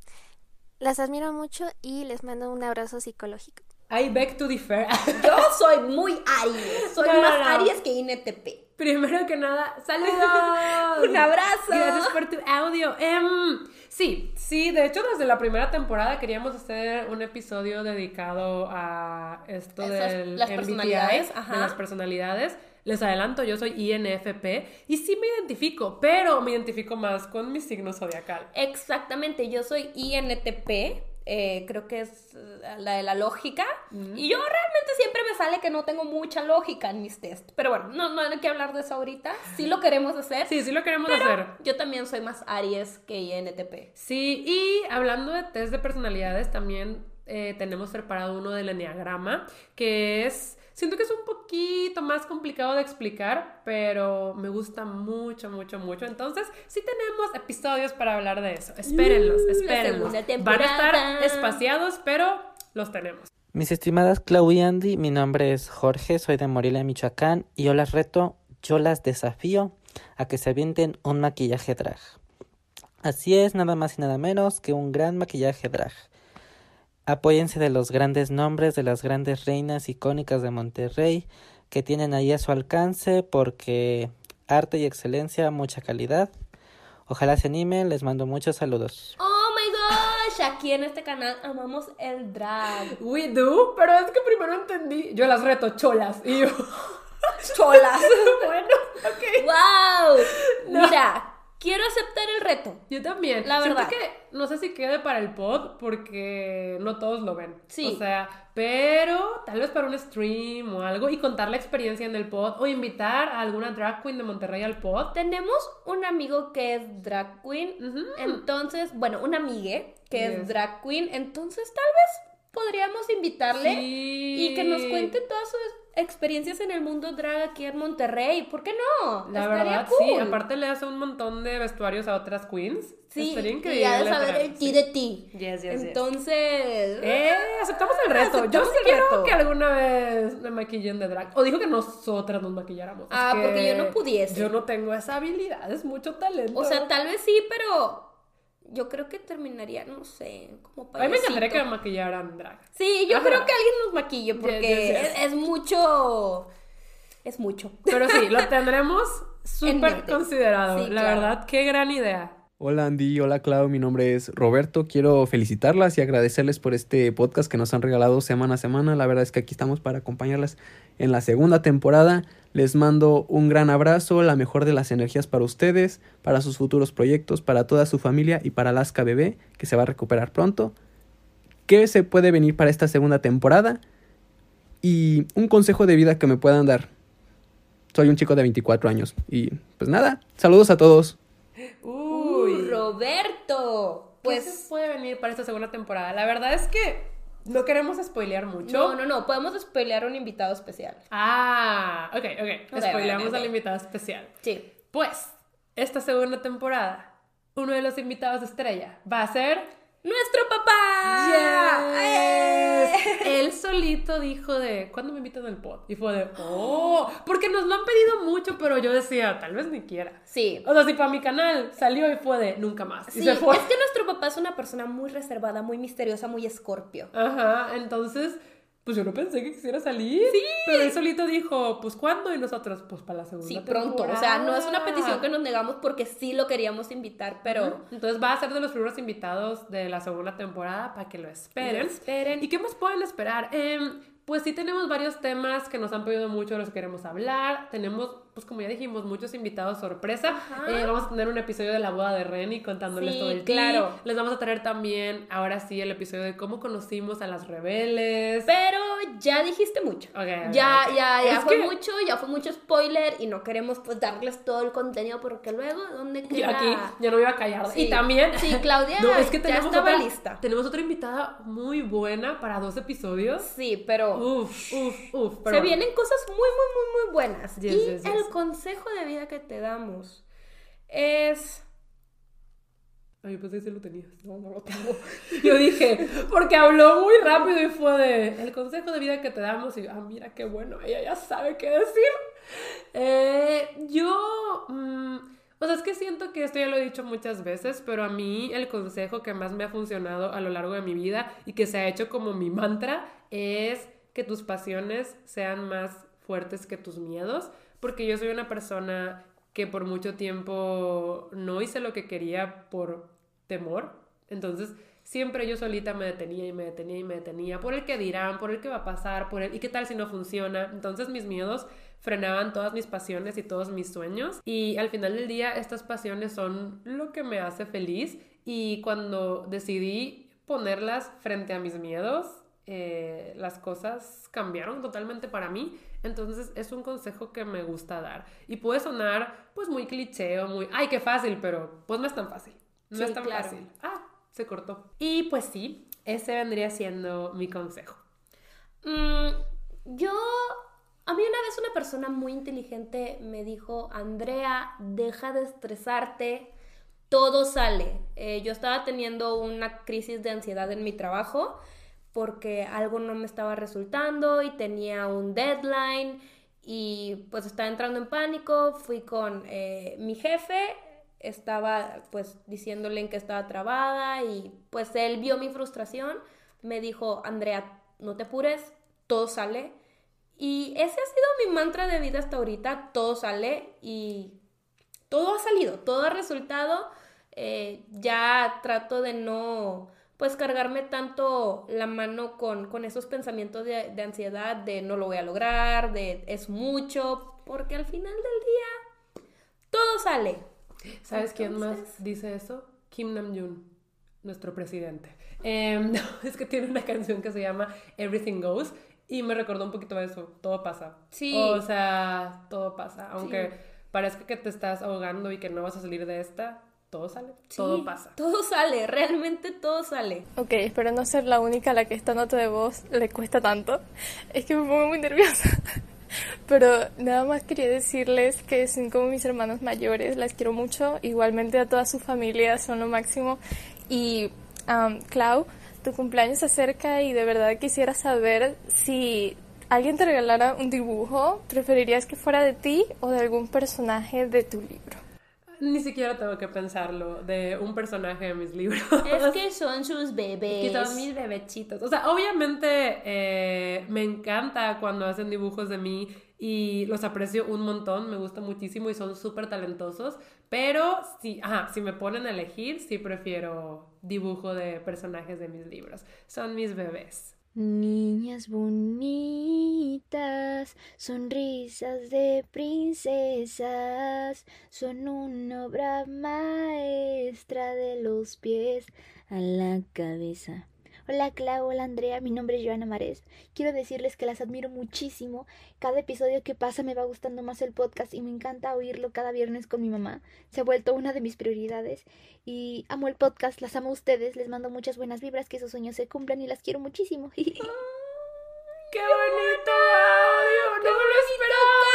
Las admiro mucho y les mando un abrazo psicológico. I beg to differ. Yo soy muy Aries. Soy No, no, más no. Aries que INTP. Primero que nada, saludos. Un abrazo. Gracias por tu audio. Em, sí, sí, de hecho desde la primera temporada queríamos hacer un episodio dedicado a esto Esas- del las MBTI, personalidades, ajá. de las personalidades. Les adelanto, yo soy INFP y sí me identifico, pero me identifico más con mi signo zodiacal. Exactamente, yo soy INTP. Eh, creo que es eh, la de la lógica. Mm. Y yo realmente siempre me sale que no tengo mucha lógica en mis test. Pero bueno, no, no hay que hablar de eso ahorita. Sí lo queremos hacer. Sí, sí lo queremos pero hacer. Yo también soy más Aries que INTP. Sí, y hablando de test de personalidades, también eh, tenemos preparado uno del enneagrama, que es, siento que es un poquito más complicado de explicar, pero me gusta mucho, mucho, mucho. Entonces, sí tenemos episodios para hablar de eso. Espérenlos, la espérenlos. Van a estar espaciados, pero los tenemos. Mis estimadas Clau y Andy, mi nombre es Jorge, soy de Morelia, Michoacán, y yo las reto, yo las desafío a que se avienten un maquillaje drag. Así es, nada más y nada menos que un gran maquillaje drag. Apóyense de los grandes nombres de las grandes reinas icónicas de Monterrey que tienen ahí a su alcance porque arte y excelencia, mucha calidad. Ojalá se animen, les mando muchos saludos. Oh my gosh, aquí en este canal amamos el drag. We do, pero es que primero entendí, yo las reto cholas, y yo... Cholas. bueno, ok. ¡Wow! No. Mira, quiero aceptar el reto. Yo también. La Siento verdad. que no sé si quede para el pod porque no todos lo ven. Sí. O sea, pero tal vez para un stream o algo y contar la experiencia en el pod o invitar a alguna drag queen de Monterrey al pod. Tenemos un amigo que es drag queen, entonces, bueno, una amigue que Yes. es drag queen, entonces tal vez podríamos invitarle Sí. y que nos cuente todas sus experiencias en el mundo drag aquí en Monterrey. ¿Por qué no? La Estaría verdad, cool. sí. Aparte le hace un montón de vestuarios a otras queens. Sí, Estaría y increíble. ha de saber el ti de ti. Yes, yes. Entonces... Eh, aceptamos el reto. Yo Aceptamos sí el quiero reto. que alguna vez me maquillen de drag. O dijo que nosotras nos maquilláramos. Es Ah, porque que yo no pudiese. Yo no tengo esa habilidad, es mucho talento. O sea, tal vez sí, pero yo creo que terminaría, no sé, como A mí me encantaría que me maquillaran drag. Sí, yo Ajá. creo que alguien nos maquille porque yes, yes. Es, es mucho. Es mucho. Pero sí, lo tendremos En súper considerado. Sí, la claro. verdad, qué gran idea. Hola Andy, hola Clau, mi nombre es Roberto. Quiero felicitarlas y agradecerles por este podcast que nos han regalado semana a semana. La verdad es que aquí estamos para acompañarlas en la segunda temporada. Les mando un gran abrazo, la mejor de las energías para ustedes, para sus futuros proyectos, para toda su familia y para Alaska Bebé, que se va a recuperar pronto. ¿Qué se puede venir para esta segunda temporada? Y un consejo de vida que me puedan dar. Soy un chico de 24 años. Y pues nada, saludos a todos. Uy, Roberto. Pues Pues. puede venir para esta segunda temporada. La verdad es que no queremos spoilear mucho. No, no, no. Podemos spoilear un invitado especial. Ah, ok, ok. Spoileamos ok, ok. al invitado especial. Sí. Pues, esta segunda temporada, uno de los invitados estrella va a ser ¡Nuestro papá! Yes. Él solito dijo de, ¿cuándo me invitan al pod? Y fue de, oh, porque nos lo han pedido mucho, pero yo decía, tal vez ni quiera. Sí. O sea, si para mi canal salió y fue de, nunca más. Y Sí, se fue. es que nuestro papá es una persona muy reservada, muy misteriosa, muy escorpio. Ajá, entonces, pues yo no pensé que quisiera salir. Sí. Pero él solito dijo, pues ¿cuándo? Y nosotros, pues para la segunda Sí, pronto. O sea, no es una petición que nos negamos porque sí lo queríamos invitar, pero. Entonces va a ser de los primeros invitados de la segunda temporada para que lo esperen. Lo esperen. ¿Y qué más pueden esperar? Em, pues sí tenemos varios temas que nos han pedido mucho, de los que queremos hablar. Tenemos, pues como ya dijimos, muchos invitados sorpresa. Eh, vamos a tener un episodio de la boda de Reni contándoles Sí, todo el claro. claro. Les vamos a traer también, ahora sí, el episodio de cómo conocimos a las rebeldes. Pero ya dijiste mucho. Ya, ya, ya Es fue que- mucho, ya fue mucho spoiler y no queremos pues darles todo el contenido porque luego, ¿dónde queda? aquí ya no me iba a callar. Sí. Y también. Sí, Claudia No, es que ya tenemos estaba otra, lista. Tenemos otra invitada muy buena para dos episodios. Sí, pero. Uf, uf, uf. pero Se bueno. vienen cosas muy, muy, muy, muy buenas. Yes, y yes, yes. el consejo de vida que te damos es... Ay, pues ese lo tenías. No, no lo tengo. Yo dije, porque habló muy rápido y fue de el consejo de vida que te damos. Y ah, mira qué bueno, ella ya sabe qué decir. Eh, yo, mm, o sea, es que siento que esto ya lo he dicho muchas veces, pero a mí el consejo que más me ha funcionado a lo largo de mi vida y que se ha hecho como mi mantra es que tus pasiones sean más fuertes que tus miedos, porque yo soy una persona que por mucho tiempo no hice lo que quería por temor. Entonces, siempre yo solita me detenía y me detenía y me detenía por el que dirán, por el que va a pasar, por el y qué tal si no funciona. Entonces, mis miedos frenaban todas mis pasiones y todos mis sueños. Y al final del día, estas pasiones son lo que me hace feliz. Y cuando decidí ponerlas frente a mis miedos, eh, las cosas cambiaron totalmente para mí. Entonces es un consejo que me gusta dar. Y puede sonar pues muy cliché o muy, ay, qué fácil, pero pues no es tan fácil. No Sí, es tan claro. fácil. Ah, se cortó. Y pues sí, ese vendría siendo mi consejo. Mm, yo... A mí una vez una persona muy inteligente me dijo, Andrea, deja de estresarte, todo sale. Eh, yo estaba teniendo una crisis de ansiedad en mi trabajo porque algo no me estaba resultando y tenía un deadline y pues estaba entrando en pánico, fui con eh, mi jefe, estaba pues diciéndole en que estaba trabada y pues él vio mi frustración, me dijo, Andrea, no te apures, todo sale. Y ese ha sido mi mantra de vida hasta ahorita, todo sale y todo ha salido, todo ha resultado. Eh, ya trato de no, pues, cargarme tanto la mano con, con esos pensamientos de, de ansiedad, de no lo voy a lograr, de es mucho, porque al final del día todo sale. ¿Sabes quién más dice eso? Kim Nam-joon, nuestro presidente. Em, no, es que tiene una canción que se llama Everything Goes y me recordó un poquito de eso. Todo pasa. Sí. O sea, todo pasa. Aunque Sí. parezca que te estás ahogando y que no vas a salir de esta, todo sale. Sí, Todo pasa. Todo sale, realmente todo sale. Ok, espero no ser la única a la que esta nota de voz le cuesta tanto. Es que me pongo muy nerviosa. Pero nada más quería decirles que son como mis hermanos mayores, las quiero mucho. Igualmente a toda su familia son lo máximo. Y um, Clau, tu cumpleaños se acerca y de verdad quisiera saber si alguien te regalara un dibujo, ¿preferirías que fuera de ti o de algún personaje de tu libro? Ni siquiera tengo que pensarlo de un personaje de mis libros. Es que son sus bebés. Que son mis bebechitos. O sea, obviamente eh, me encanta cuando hacen dibujos de mí y los aprecio un montón, me gusta muchísimo y son súper talentosos. Pero si, ajá, si me ponen a elegir, sí prefiero dibujo de personajes de mis libros. Son mis bebés. Niñas bonitas, sonrisas de princesas, son una obra maestra de los pies a la cabeza. Hola Clau, hola Andrea, mi nombre es Joana Marés. Quiero decirles que las admiro muchísimo. Cada episodio que pasa me va gustando más el podcast y me encanta oírlo cada viernes con mi mamá. Se ha vuelto una de mis prioridades y amo el podcast, las amo a ustedes, les mando muchas buenas vibras, que sus sueños se cumplan y las quiero muchísimo. ¡Qué bonito audio! ¡No me lo esperaba!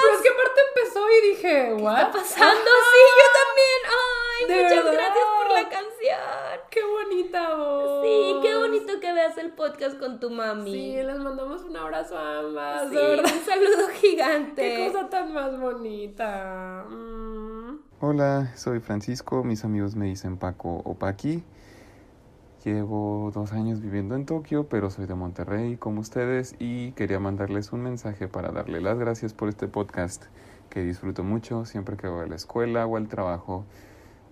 Pero es que aparte empezó y dije, ¿what? está pasando? Sí, yo también. Ay, ¿De muchas verdad? gracias por la canción. ¡Qué bonita voz! Sí, qué bonito que veas el podcast con tu mami. Sí, les mandamos un abrazo a ambas. Sí, de verdad. un saludo gigante. ¡Qué cosa tan más bonita! Mm. Hola, soy Francisco, mis amigos me dicen Paco o Paqui. Llevo dos años viviendo en Tokio, pero soy de Monterrey como ustedes y quería mandarles un mensaje para darle las gracias por este podcast que disfruto mucho siempre que voy a la escuela o al trabajo.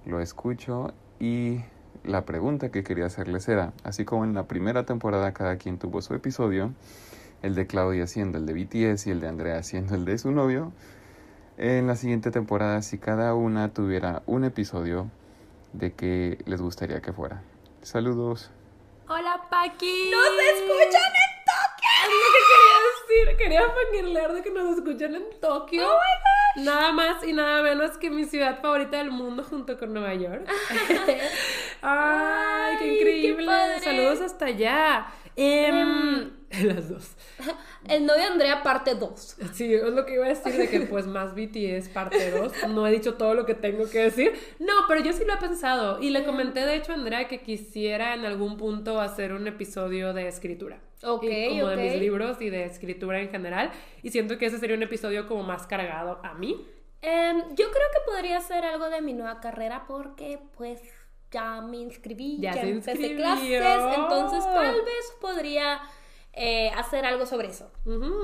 Lo escucho y la pregunta que quería hacerles era, así como en la primera temporada cada quien tuvo su episodio, el de Claudia siendo el de BTS y el de Andrea siendo el de su novio, en la siguiente temporada si cada una tuviera un episodio de que les gustaría que fuera. Saludos. Hola, Paqui. ¡Nos escuchan en Tokio! Es lo que quería decir. Quería fangirlear de que nos escuchan en Tokio. ¡Oh, my! Nada más y nada menos que mi ciudad favorita del mundo junto con Nueva York. ¡Ay, qué increíble! qué. Saludos hasta allá. Em, las dos. El novio de Andrea parte 2. Sí, es lo que iba a decir de que pues más BTS parte 2. No he dicho todo lo que tengo que decir. No, pero yo sí lo he pensado. Y le comenté de hecho a Andrea que quisiera en algún punto hacer un episodio de escritura. Ok, Y como ok. de mis libros y de escritura en general. Y siento que ese sería un episodio como más cargado a mí. Em, yo creo que podría ser algo de mi nueva carrera porque pues ya me inscribí, Ya ya, se empecé inscribió. clases, entonces tal vez podría eh, hacer algo sobre eso.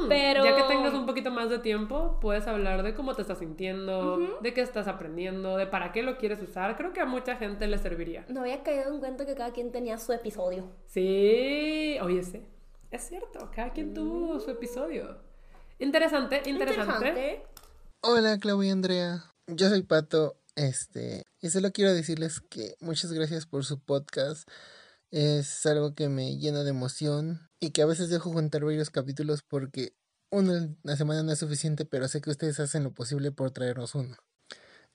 Pero Ya que tengas un poquito más de tiempo, puedes hablar de cómo te estás sintiendo, de qué estás aprendiendo, de para qué lo quieres usar. Creo que a mucha gente le serviría. no había caído en cuenta que cada quien tenía su episodio. Sí, oye, sí. Es cierto, cada quien tuvo su episodio. Interesante, interesante. Hola, Clau y Andrea. Yo soy Pato, este, y solo quiero decirles que muchas gracias por su podcast. Es algo que me llena de emoción y que a veces dejo juntar varios capítulos porque uno en la semana no es suficiente, pero sé que ustedes hacen lo posible por traernos uno.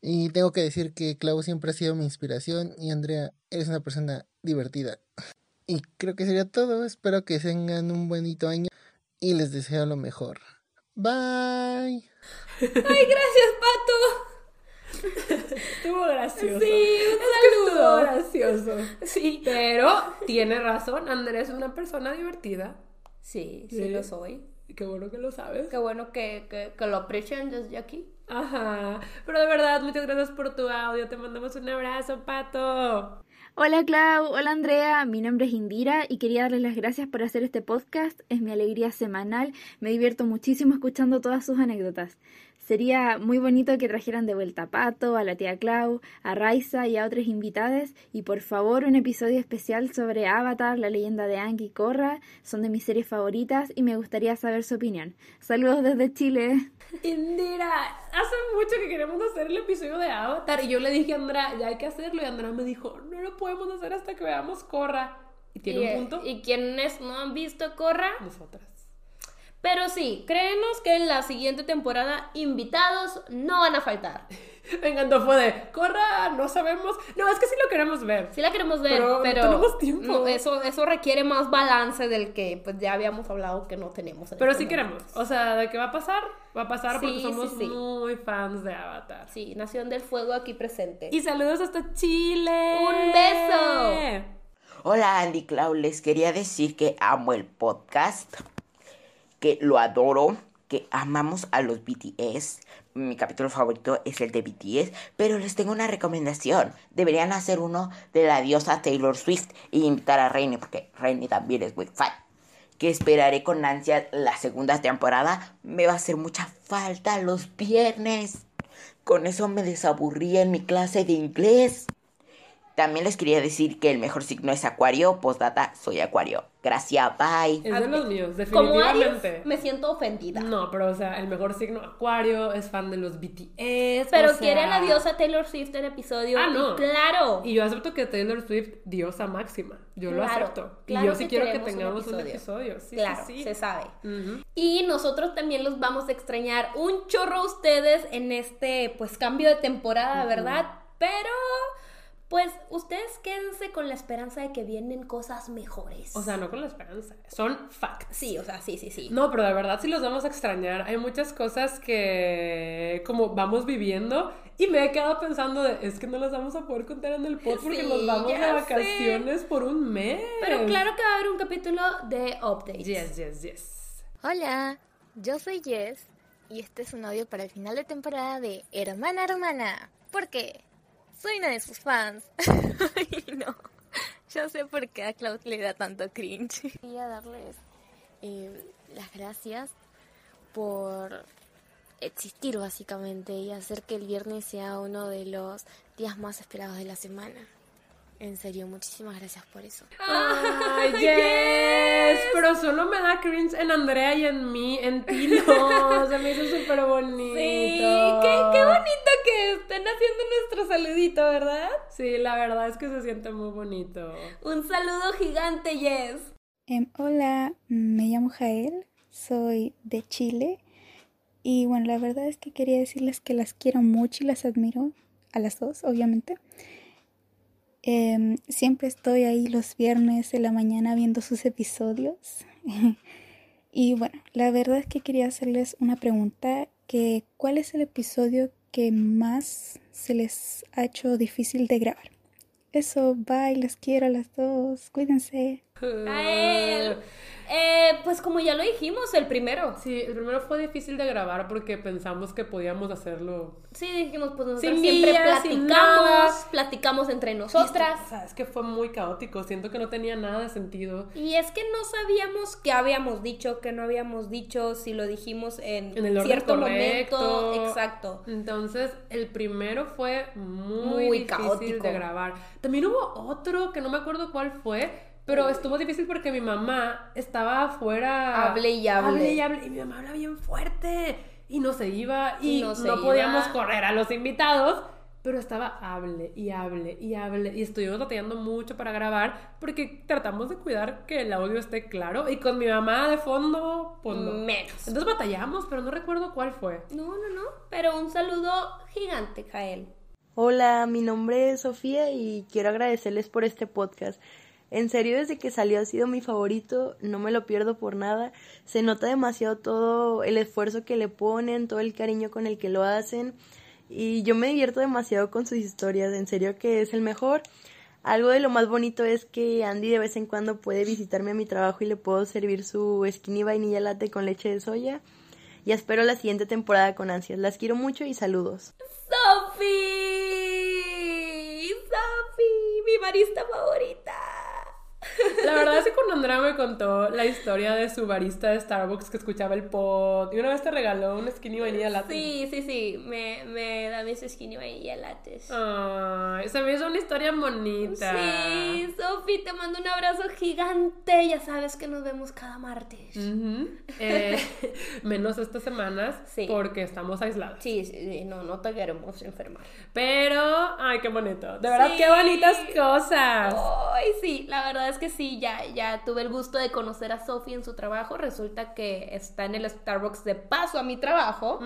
Y tengo que decir que Clau siempre ha sido mi inspiración y Andrea, eres una persona divertida. Y creo que sería todo. Espero que tengan un bonito año y les deseo lo mejor. Bye. ¡Ay, gracias, Pato! Estuvo gracioso. Sí, un Es que estuvo saludo. gracioso. Sí. Pero tiene razón, Andrés es una persona divertida. Sí, sí lo soy. Qué bueno que lo sabes. Qué bueno que, que, que lo aprecian desde aquí. Ajá. Pero de verdad, muchas gracias por tu audio. Te mandamos un abrazo, Pato. Hola Clau, hola Andrea, mi nombre es Indira y quería darles las gracias por hacer este podcast, es mi alegría semanal, me divierto muchísimo escuchando todas sus anécdotas. Sería muy bonito que trajeran de vuelta a Pato, a la tía Clau, a Raiza y a otras invitadas y por favor un episodio especial sobre Avatar, la leyenda de Aang y Korra, son de mis series favoritas y me gustaría saber su opinión. Saludos desde Chile. Indira, hace mucho que queremos hacer el episodio de Avatar y yo le dije a Andrea, ya hay que hacerlo y Andrea me dijo, no lo podemos hacer hasta que veamos Corra. Y tiene y, un punto. ¿Y quienes no han visto Corra? Nosotras. Pero sí, créenos que en la siguiente temporada invitados no van a faltar. Me encantó, fue de Corra, no sabemos. No, es que sí lo queremos ver. Sí la queremos ver, Pero pero, no tenemos tiempo. no, eso, eso requiere más balance del que pues ya habíamos hablado que no tenemos. en Pero este sí momento. queremos. O sea, de qué va a pasar, va a pasar porque somos sí, sí. muy fans de Avatar. Sí, Nación del Fuego aquí presente. Y saludos hasta Chile. ¡Un beso! Hola Andy Clau, les quería decir que amo el podcast, que lo adoro, que amamos a los BTS. Mi capítulo favorito es el de BTS, pero les tengo una recomendación. Deberían hacer uno de la diosa Taylor Swift y invitar a Rainy, porque Rainy también es muy fan. Que esperaré con ansia la segunda temporada. Me va a hacer mucha falta los viernes. Con eso me desaburrí en mi clase de inglés. También les quería decir que el mejor signo es Acuario. Postdata, soy Acuario. Gracias, bye. Es de los míos, Como definitivamente. Aries, me siento ofendida. No, pero o sea, el mejor signo Acuario es fan de los BTS. Pero o sea- quiere a la diosa Taylor Swift en episodio. Ah, y no. claro. Y yo acepto que Taylor Swift, diosa máxima. Yo lo acepto. claro y yo sí quiero que un tengamos un episodio. Sí, claro, sí, sí. se sabe. Y nosotros también los vamos a extrañar un chorro a ustedes en este pues cambio de temporada. ¿verdad? Pero pues ustedes quédense con la esperanza de que vienen cosas mejores. O sea, no con la esperanza. Son facts. Sí, o sea, sí, sí, sí. No, pero de verdad sí los vamos a extrañar. Hay muchas cosas que como vamos viviendo y me he quedado pensando de, es que no las vamos a poder contar en el pod porque Sí, nos vamos de sé. vacaciones por un mes. Pero claro que va a haber un capítulo de updates. Yes, yes, yes. Hola, yo soy Jess y este es un audio para el final de temporada de Hermana Hermana. ¿Por qué? Soy una de sus fans. Ay, no. Ya sé por qué a Cloud le da tanto cringe. Quería darles eh, las gracias por existir básicamente y hacer que el viernes sea uno de los días más esperados de la semana. En serio, muchísimas gracias por eso. Ay, yes. Pero solo me da cringe en Andrea y en mí, en ti no. Se me hizo súper bonito. Sí, qué, qué bonito que estén haciendo nuestro saludito, ¿verdad? Sí, la verdad es que se siente muy bonito. Un saludo gigante, Yes. Em, hola, me llamo Jael, soy de Chile y bueno, la verdad es que quería decirles que las quiero mucho y las admiro a las dos, obviamente. Em, siempre estoy ahí los viernes de la mañana viendo sus episodios. y bueno, la verdad es que quería hacerles una pregunta, que ¿cuál es el episodio que más se les ha hecho difícil de grabar? Eso, bye, les quiero a las dos, cuídense. A él. Eh, pues como ya lo dijimos, el primero. Sí, el primero fue difícil de grabar porque pensamos que podíamos hacerlo. Sí, dijimos, pues nosotros Sin siempre platicamos, platicamos entre nosotras. esto, sabes que fue muy caótico, siento que no tenía nada de sentido. Y es que no sabíamos qué habíamos dicho, qué no habíamos dicho, si lo dijimos en, En el cierto correcto. momento. Exacto. Entonces, el primero fue muy, Muy difícil caótico. de grabar. También hubo otro que no me acuerdo cuál fue, pero estuvo difícil porque mi mamá estaba afuera. Hable y hable. Hable y hable. Y mi mamá habla bien fuerte. Y no se iba. Y, Y no podíamos iba. correr a los invitados. Pero estaba hable y hable y hable. Y estuvimos batallando mucho para grabar porque tratamos de cuidar que el audio esté claro. Y con mi mamá de fondo, pues no. Menos. Entonces batallamos, pero no recuerdo cuál fue. No, no, no. Pero un saludo gigante, Jael. Hola, mi nombre es Sofía y quiero agradecerles por este podcast. En serio, desde que salió ha sido mi favorito, no me lo pierdo por nada. Se nota demasiado todo el esfuerzo que le ponen, todo el cariño con el que lo hacen y yo me divierto demasiado con sus historias, en serio que es el mejor. Algo de lo más bonito es que Andy de vez en cuando puede visitarme a mi trabajo y le puedo servir su skinny vainilla latte con leche de soya. Y espero la siguiente temporada con ansias. Las quiero mucho y saludos. ¡Sofi! ¡Sofi! ¡Mi barista favorita! La verdad es que cuando Andrea me contó la historia de su barista de Starbucks que escuchaba el pod y una vez te regaló un skinny vainilla latte. Sí, sí, sí. Me, me da mis skinny vainilla lattes. Ay, se me hizo una historia bonita. Sí, Sofi, te mando un abrazo gigante. Ya sabes que nos vemos cada martes. Eh, menos estas semanas Sí. porque estamos aislados. Sí, sí, sí, no, no te queremos enfermar. Pero, ay, qué bonito. De verdad, Sí. qué bonitas cosas. Ay, sí, la verdad es que sí, ya, ya tuve el gusto de conocer a Sofi en su trabajo. Resulta que está en el Starbucks de paso a mi trabajo.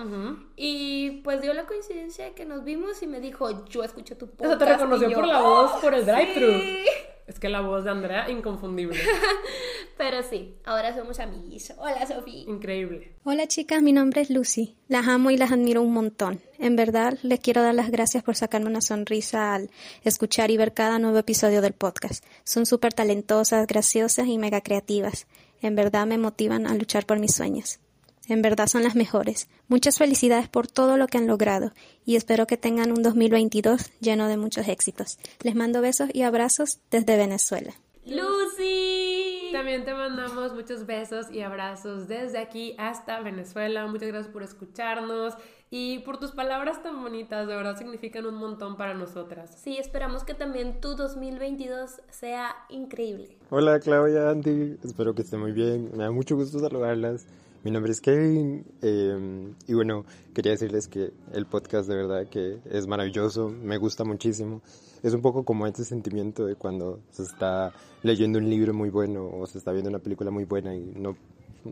Y pues dio la coincidencia de que nos vimos y me dijo, yo escuché tu O podcast. sea, te reconoció yo, por la voz, por el "Oh, drive-thru. sí". Es que la voz de Andrea, inconfundible. Pero sí, ahora somos amiguis. Hola, Sofi. Increíble. Hola chicas, mi nombre es Lucy. Las amo y las admiro un montón. En verdad, les quiero dar las gracias por sacarme una sonrisa al escuchar y ver cada nuevo episodio del podcast. Son súper talentosas, graciosas y mega creativas. En verdad me motivan a luchar por mis sueños. En verdad son las mejores. Muchas felicidades por todo lo que han logrado y espero que tengan un 2022 lleno de muchos éxitos. Les mando besos y abrazos desde Venezuela. Lucy. También te mandamos muchos besos y abrazos desde aquí hasta Venezuela. Muchas gracias por escucharnos y por tus palabras tan bonitas. De verdad significan un montón para nosotras. Sí, esperamos que también tu 2022 sea increíble. Hola Claudia, Andy, espero que esté muy bien. Me da mucho gusto saludarlas. Mi nombre es Kevin eh, y bueno, quería decirles que el podcast de verdad que es maravilloso, me gusta muchísimo. Es un poco como ese sentimiento de cuando se está leyendo un libro muy bueno o se está viendo una película muy buena y no,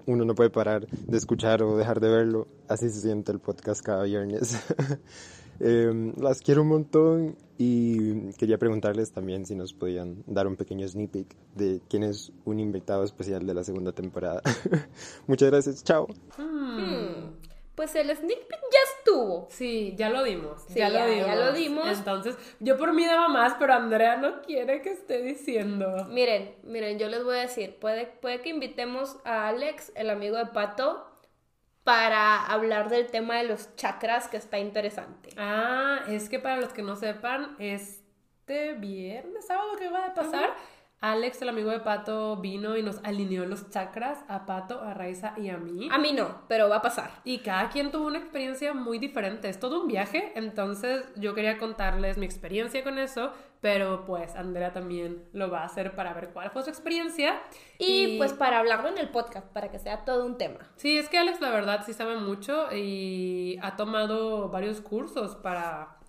uno no puede parar de escuchar o dejar de verlo. Así se siente el podcast cada viernes. Eh, las quiero un montón y quería preguntarles también si nos podían dar un pequeño sneak peek de quién es un invitado especial de la segunda temporada. Muchas gracias, chao. Hmm, Pues el sneak peek ya estuvo. Sí, ya lo dimos. Sí, ya, ya- lo dimos. ya lo dimos. Entonces, yo por mí daba más, pero Andrea no quiere que esté diciendo. Miren, miren, yo les voy a decir, puede, puede que invitemos a Alex, el amigo de Pato, para hablar del tema de los chakras, que está interesante. Ah, es que para los que no sepan, este viernes, sábado que va a pasar, Alex, el amigo de Pato, vino y nos alineó los chakras a Pato, a Raiza y a mí. A mí no, pero va a pasar. Y cada quien tuvo una experiencia muy diferente. Es todo un viaje, entonces yo quería contarles mi experiencia con eso, pero pues Andrea también lo va a hacer para ver cuál fue su experiencia. Y, pues para hablarlo en el podcast, para que sea todo un tema. Sí, es que Alex la verdad sí sabe mucho y ha tomado varios cursos para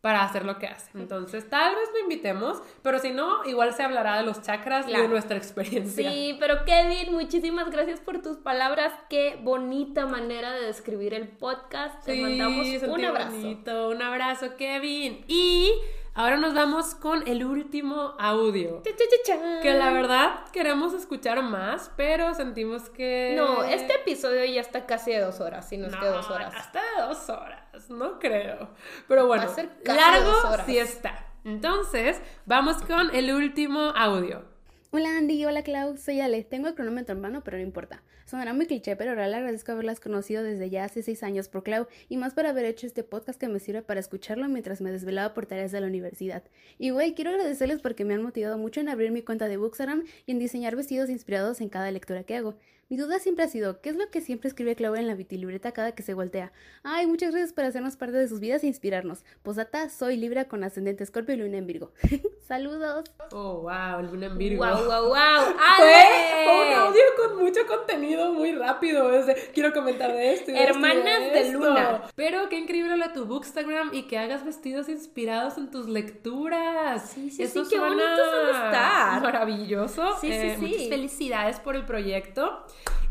para hacer lo que hace. Entonces, tal vez lo invitemos, pero si no, igual se hablará de los chakras y de nuestra experiencia. Sí, pero Kevin, muchísimas gracias por tus palabras. Qué bonita manera de describir el podcast. Te mandamos un abrazo. Bonito. Un abrazo, Kevin. Y Ahora nos vamos con el último audio. Que la verdad queremos escuchar más, pero sentimos que. No, este episodio ya está casi de dos horas, si no es que dos horas. Hasta de dos horas, no creo. Pero bueno, largo sí está. Entonces, vamos con el último audio. Hola Andy, hola Clau, soy Ale. Tengo el cronómetro en mano, pero no importa. Sonará muy cliché, pero real agradezco haberlas conocido desde ya hace seis años por Clau y más por haber hecho este podcast que me sirve para escucharlo mientras me desvelaba por tareas de la universidad. Y güey, quiero agradecerles porque me han motivado mucho en abrir mi cuenta de Bookstagram y en diseñar vestidos inspirados en cada lectura que hago. Mi duda siempre ha sido, ¿qué es lo que siempre escribe Clau en la vitilibreta cada que se voltea? Ay, muchas gracias por hacernos parte de sus vidas e inspirarnos. Posata, soy Libra con ascendente Escorpio y Luna en Virgo. Saludos. Oh, wow, Luna en Virgo. Wow, wow, wow. Fue, un audio con mucho contenido muy rápido. quiero comentar de esto. Hermanas de, Luna. Pero qué increíble lo de tu Bookstagram y que hagas vestidos inspirados en tus lecturas. Sí, sí, sí, qué bonito estar. Maravilloso. Sí, sí, eh, sí. Muchas felicidades por el proyecto.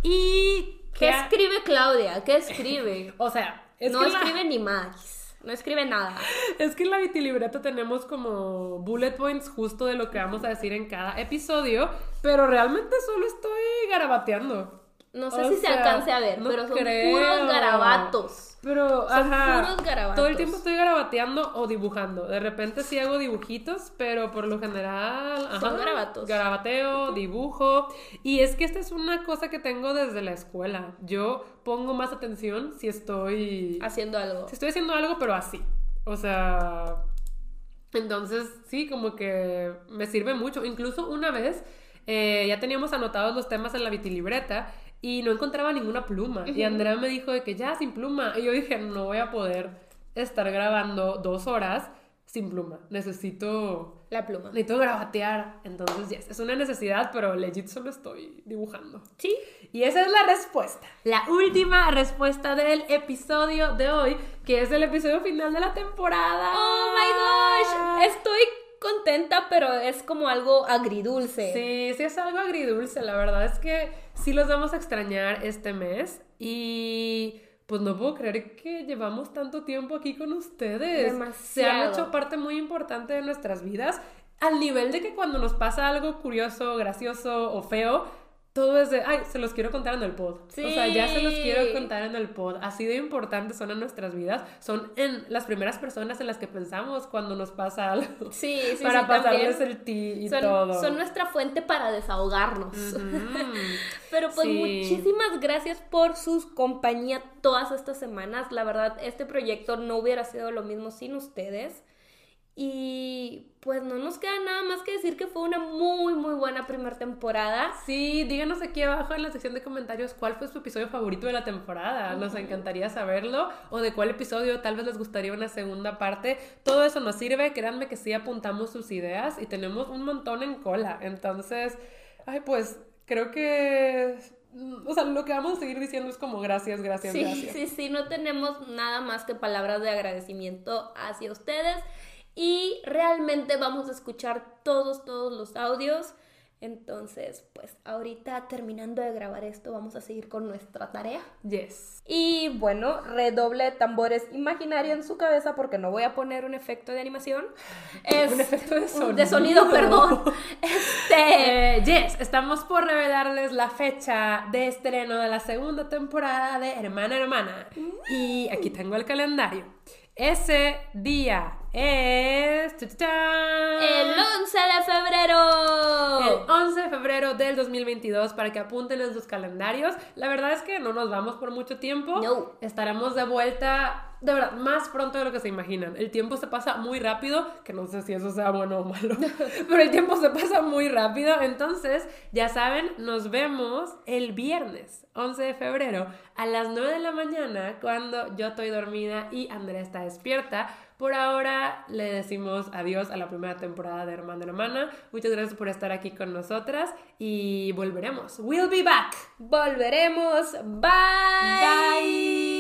Y... ¿Qué, escribe Claudia? ¿Qué escribe? o sea, no escribe ni más. No escribe nada. Es que en la vitilibreta tenemos como bullet points justo de lo que vamos a decir en cada episodio, pero realmente solo estoy garabateando. No sé si se alcance a ver, pero son puros garabatos. Pero, son ajá, puros garabatos. Todo el tiempo estoy garabateando o dibujando. De repente sí hago dibujitos, pero por lo general. Ajá, son garabatos. Garabateo, dibujo. Y es que esta es una cosa que tengo desde la escuela. Yo pongo más atención si estoy. Haciendo algo. Si estoy haciendo algo, pero así. O sea. Entonces, sí, como que me sirve mucho. Incluso una vez. Eh, ya teníamos anotados los temas en la vitilibreta y no encontraba ninguna pluma. Y Andrea me dijo de que ya sin pluma. Y yo dije, no voy a poder estar grabando dos horas sin pluma. Necesito... La pluma. Necesito grabatear. Entonces, yes, es una necesidad, pero legit solo estoy dibujando. Sí. Y esa es la respuesta. La última respuesta del episodio de hoy, que es el episodio final de la temporada. ¡Oh, my gosh! Estoy contenta, pero es como algo agridulce. Sí, sí es algo agridulce. La verdad es que sí los vamos a extrañar este mes y pues no puedo creer que llevamos tanto tiempo aquí con ustedes. Demasiado. Se han hecho parte muy importante de nuestras vidas al nivel de que cuando nos pasa algo curioso, gracioso o feo, todo es de, ay, se los quiero contar en el pod. O sea, ya se los quiero contar en el pod. Así de importantes son en nuestras vidas. Son en las primeras personas en las que pensamos cuando nos pasa algo. Sí, sí, Para sí, pasarles también. el ti y son, todo. Son nuestra fuente para desahogarnos. Pero pues Sí. muchísimas gracias por su compañía todas estas semanas. La verdad, este proyecto no hubiera sido lo mismo sin ustedes. Y pues no nos queda nada más que decir que fue una muy, muy buena primera temporada. Sí, díganos aquí abajo en la sección de comentarios cuál fue su episodio favorito de la temporada. Nos encantaría saberlo. O de cuál episodio tal vez les gustaría una segunda parte. Todo eso nos sirve. Créanme que sí apuntamos sus ideas y tenemos un montón en cola. Entonces, ay, pues creo que. O sea, lo que vamos a seguir diciendo es como gracias, gracias, Sí, gracias. sí, sí, no tenemos nada más que palabras de agradecimiento hacia ustedes y realmente vamos a escuchar todos, todos los audios. Entonces, pues ahorita terminando de grabar esto, vamos a seguir con nuestra tarea. Yes. Y bueno, redoble de tambores imaginario en su cabeza porque no voy a poner un efecto de animación. Es Un efecto de sonido. De sonido, perdón. Este. Eh, yes, estamos por revelarles la fecha de estreno de la segunda temporada de Hermana Hermana. Y aquí tengo el calendario. Ese día es... El 11 de febrero. El 11 de febrero del 2022 para que apunten en sus calendarios. La verdad es que no nos vamos por mucho tiempo. No. Estaremos de vuelta de verdad, más pronto de lo que se imaginan. El tiempo se pasa muy rápido, que no sé si eso sea bueno o malo, pero el tiempo se pasa muy rápido. Entonces, ya saben, nos vemos el viernes 11 de febrero a las 9 de la mañana cuando yo estoy dormida y Andrea está despierta. Por ahora le decimos adiós a la primera temporada de Hermana Hermana. Muchas gracias por estar aquí con nosotras y volveremos. We'll be back. Volveremos. Bye. Bye.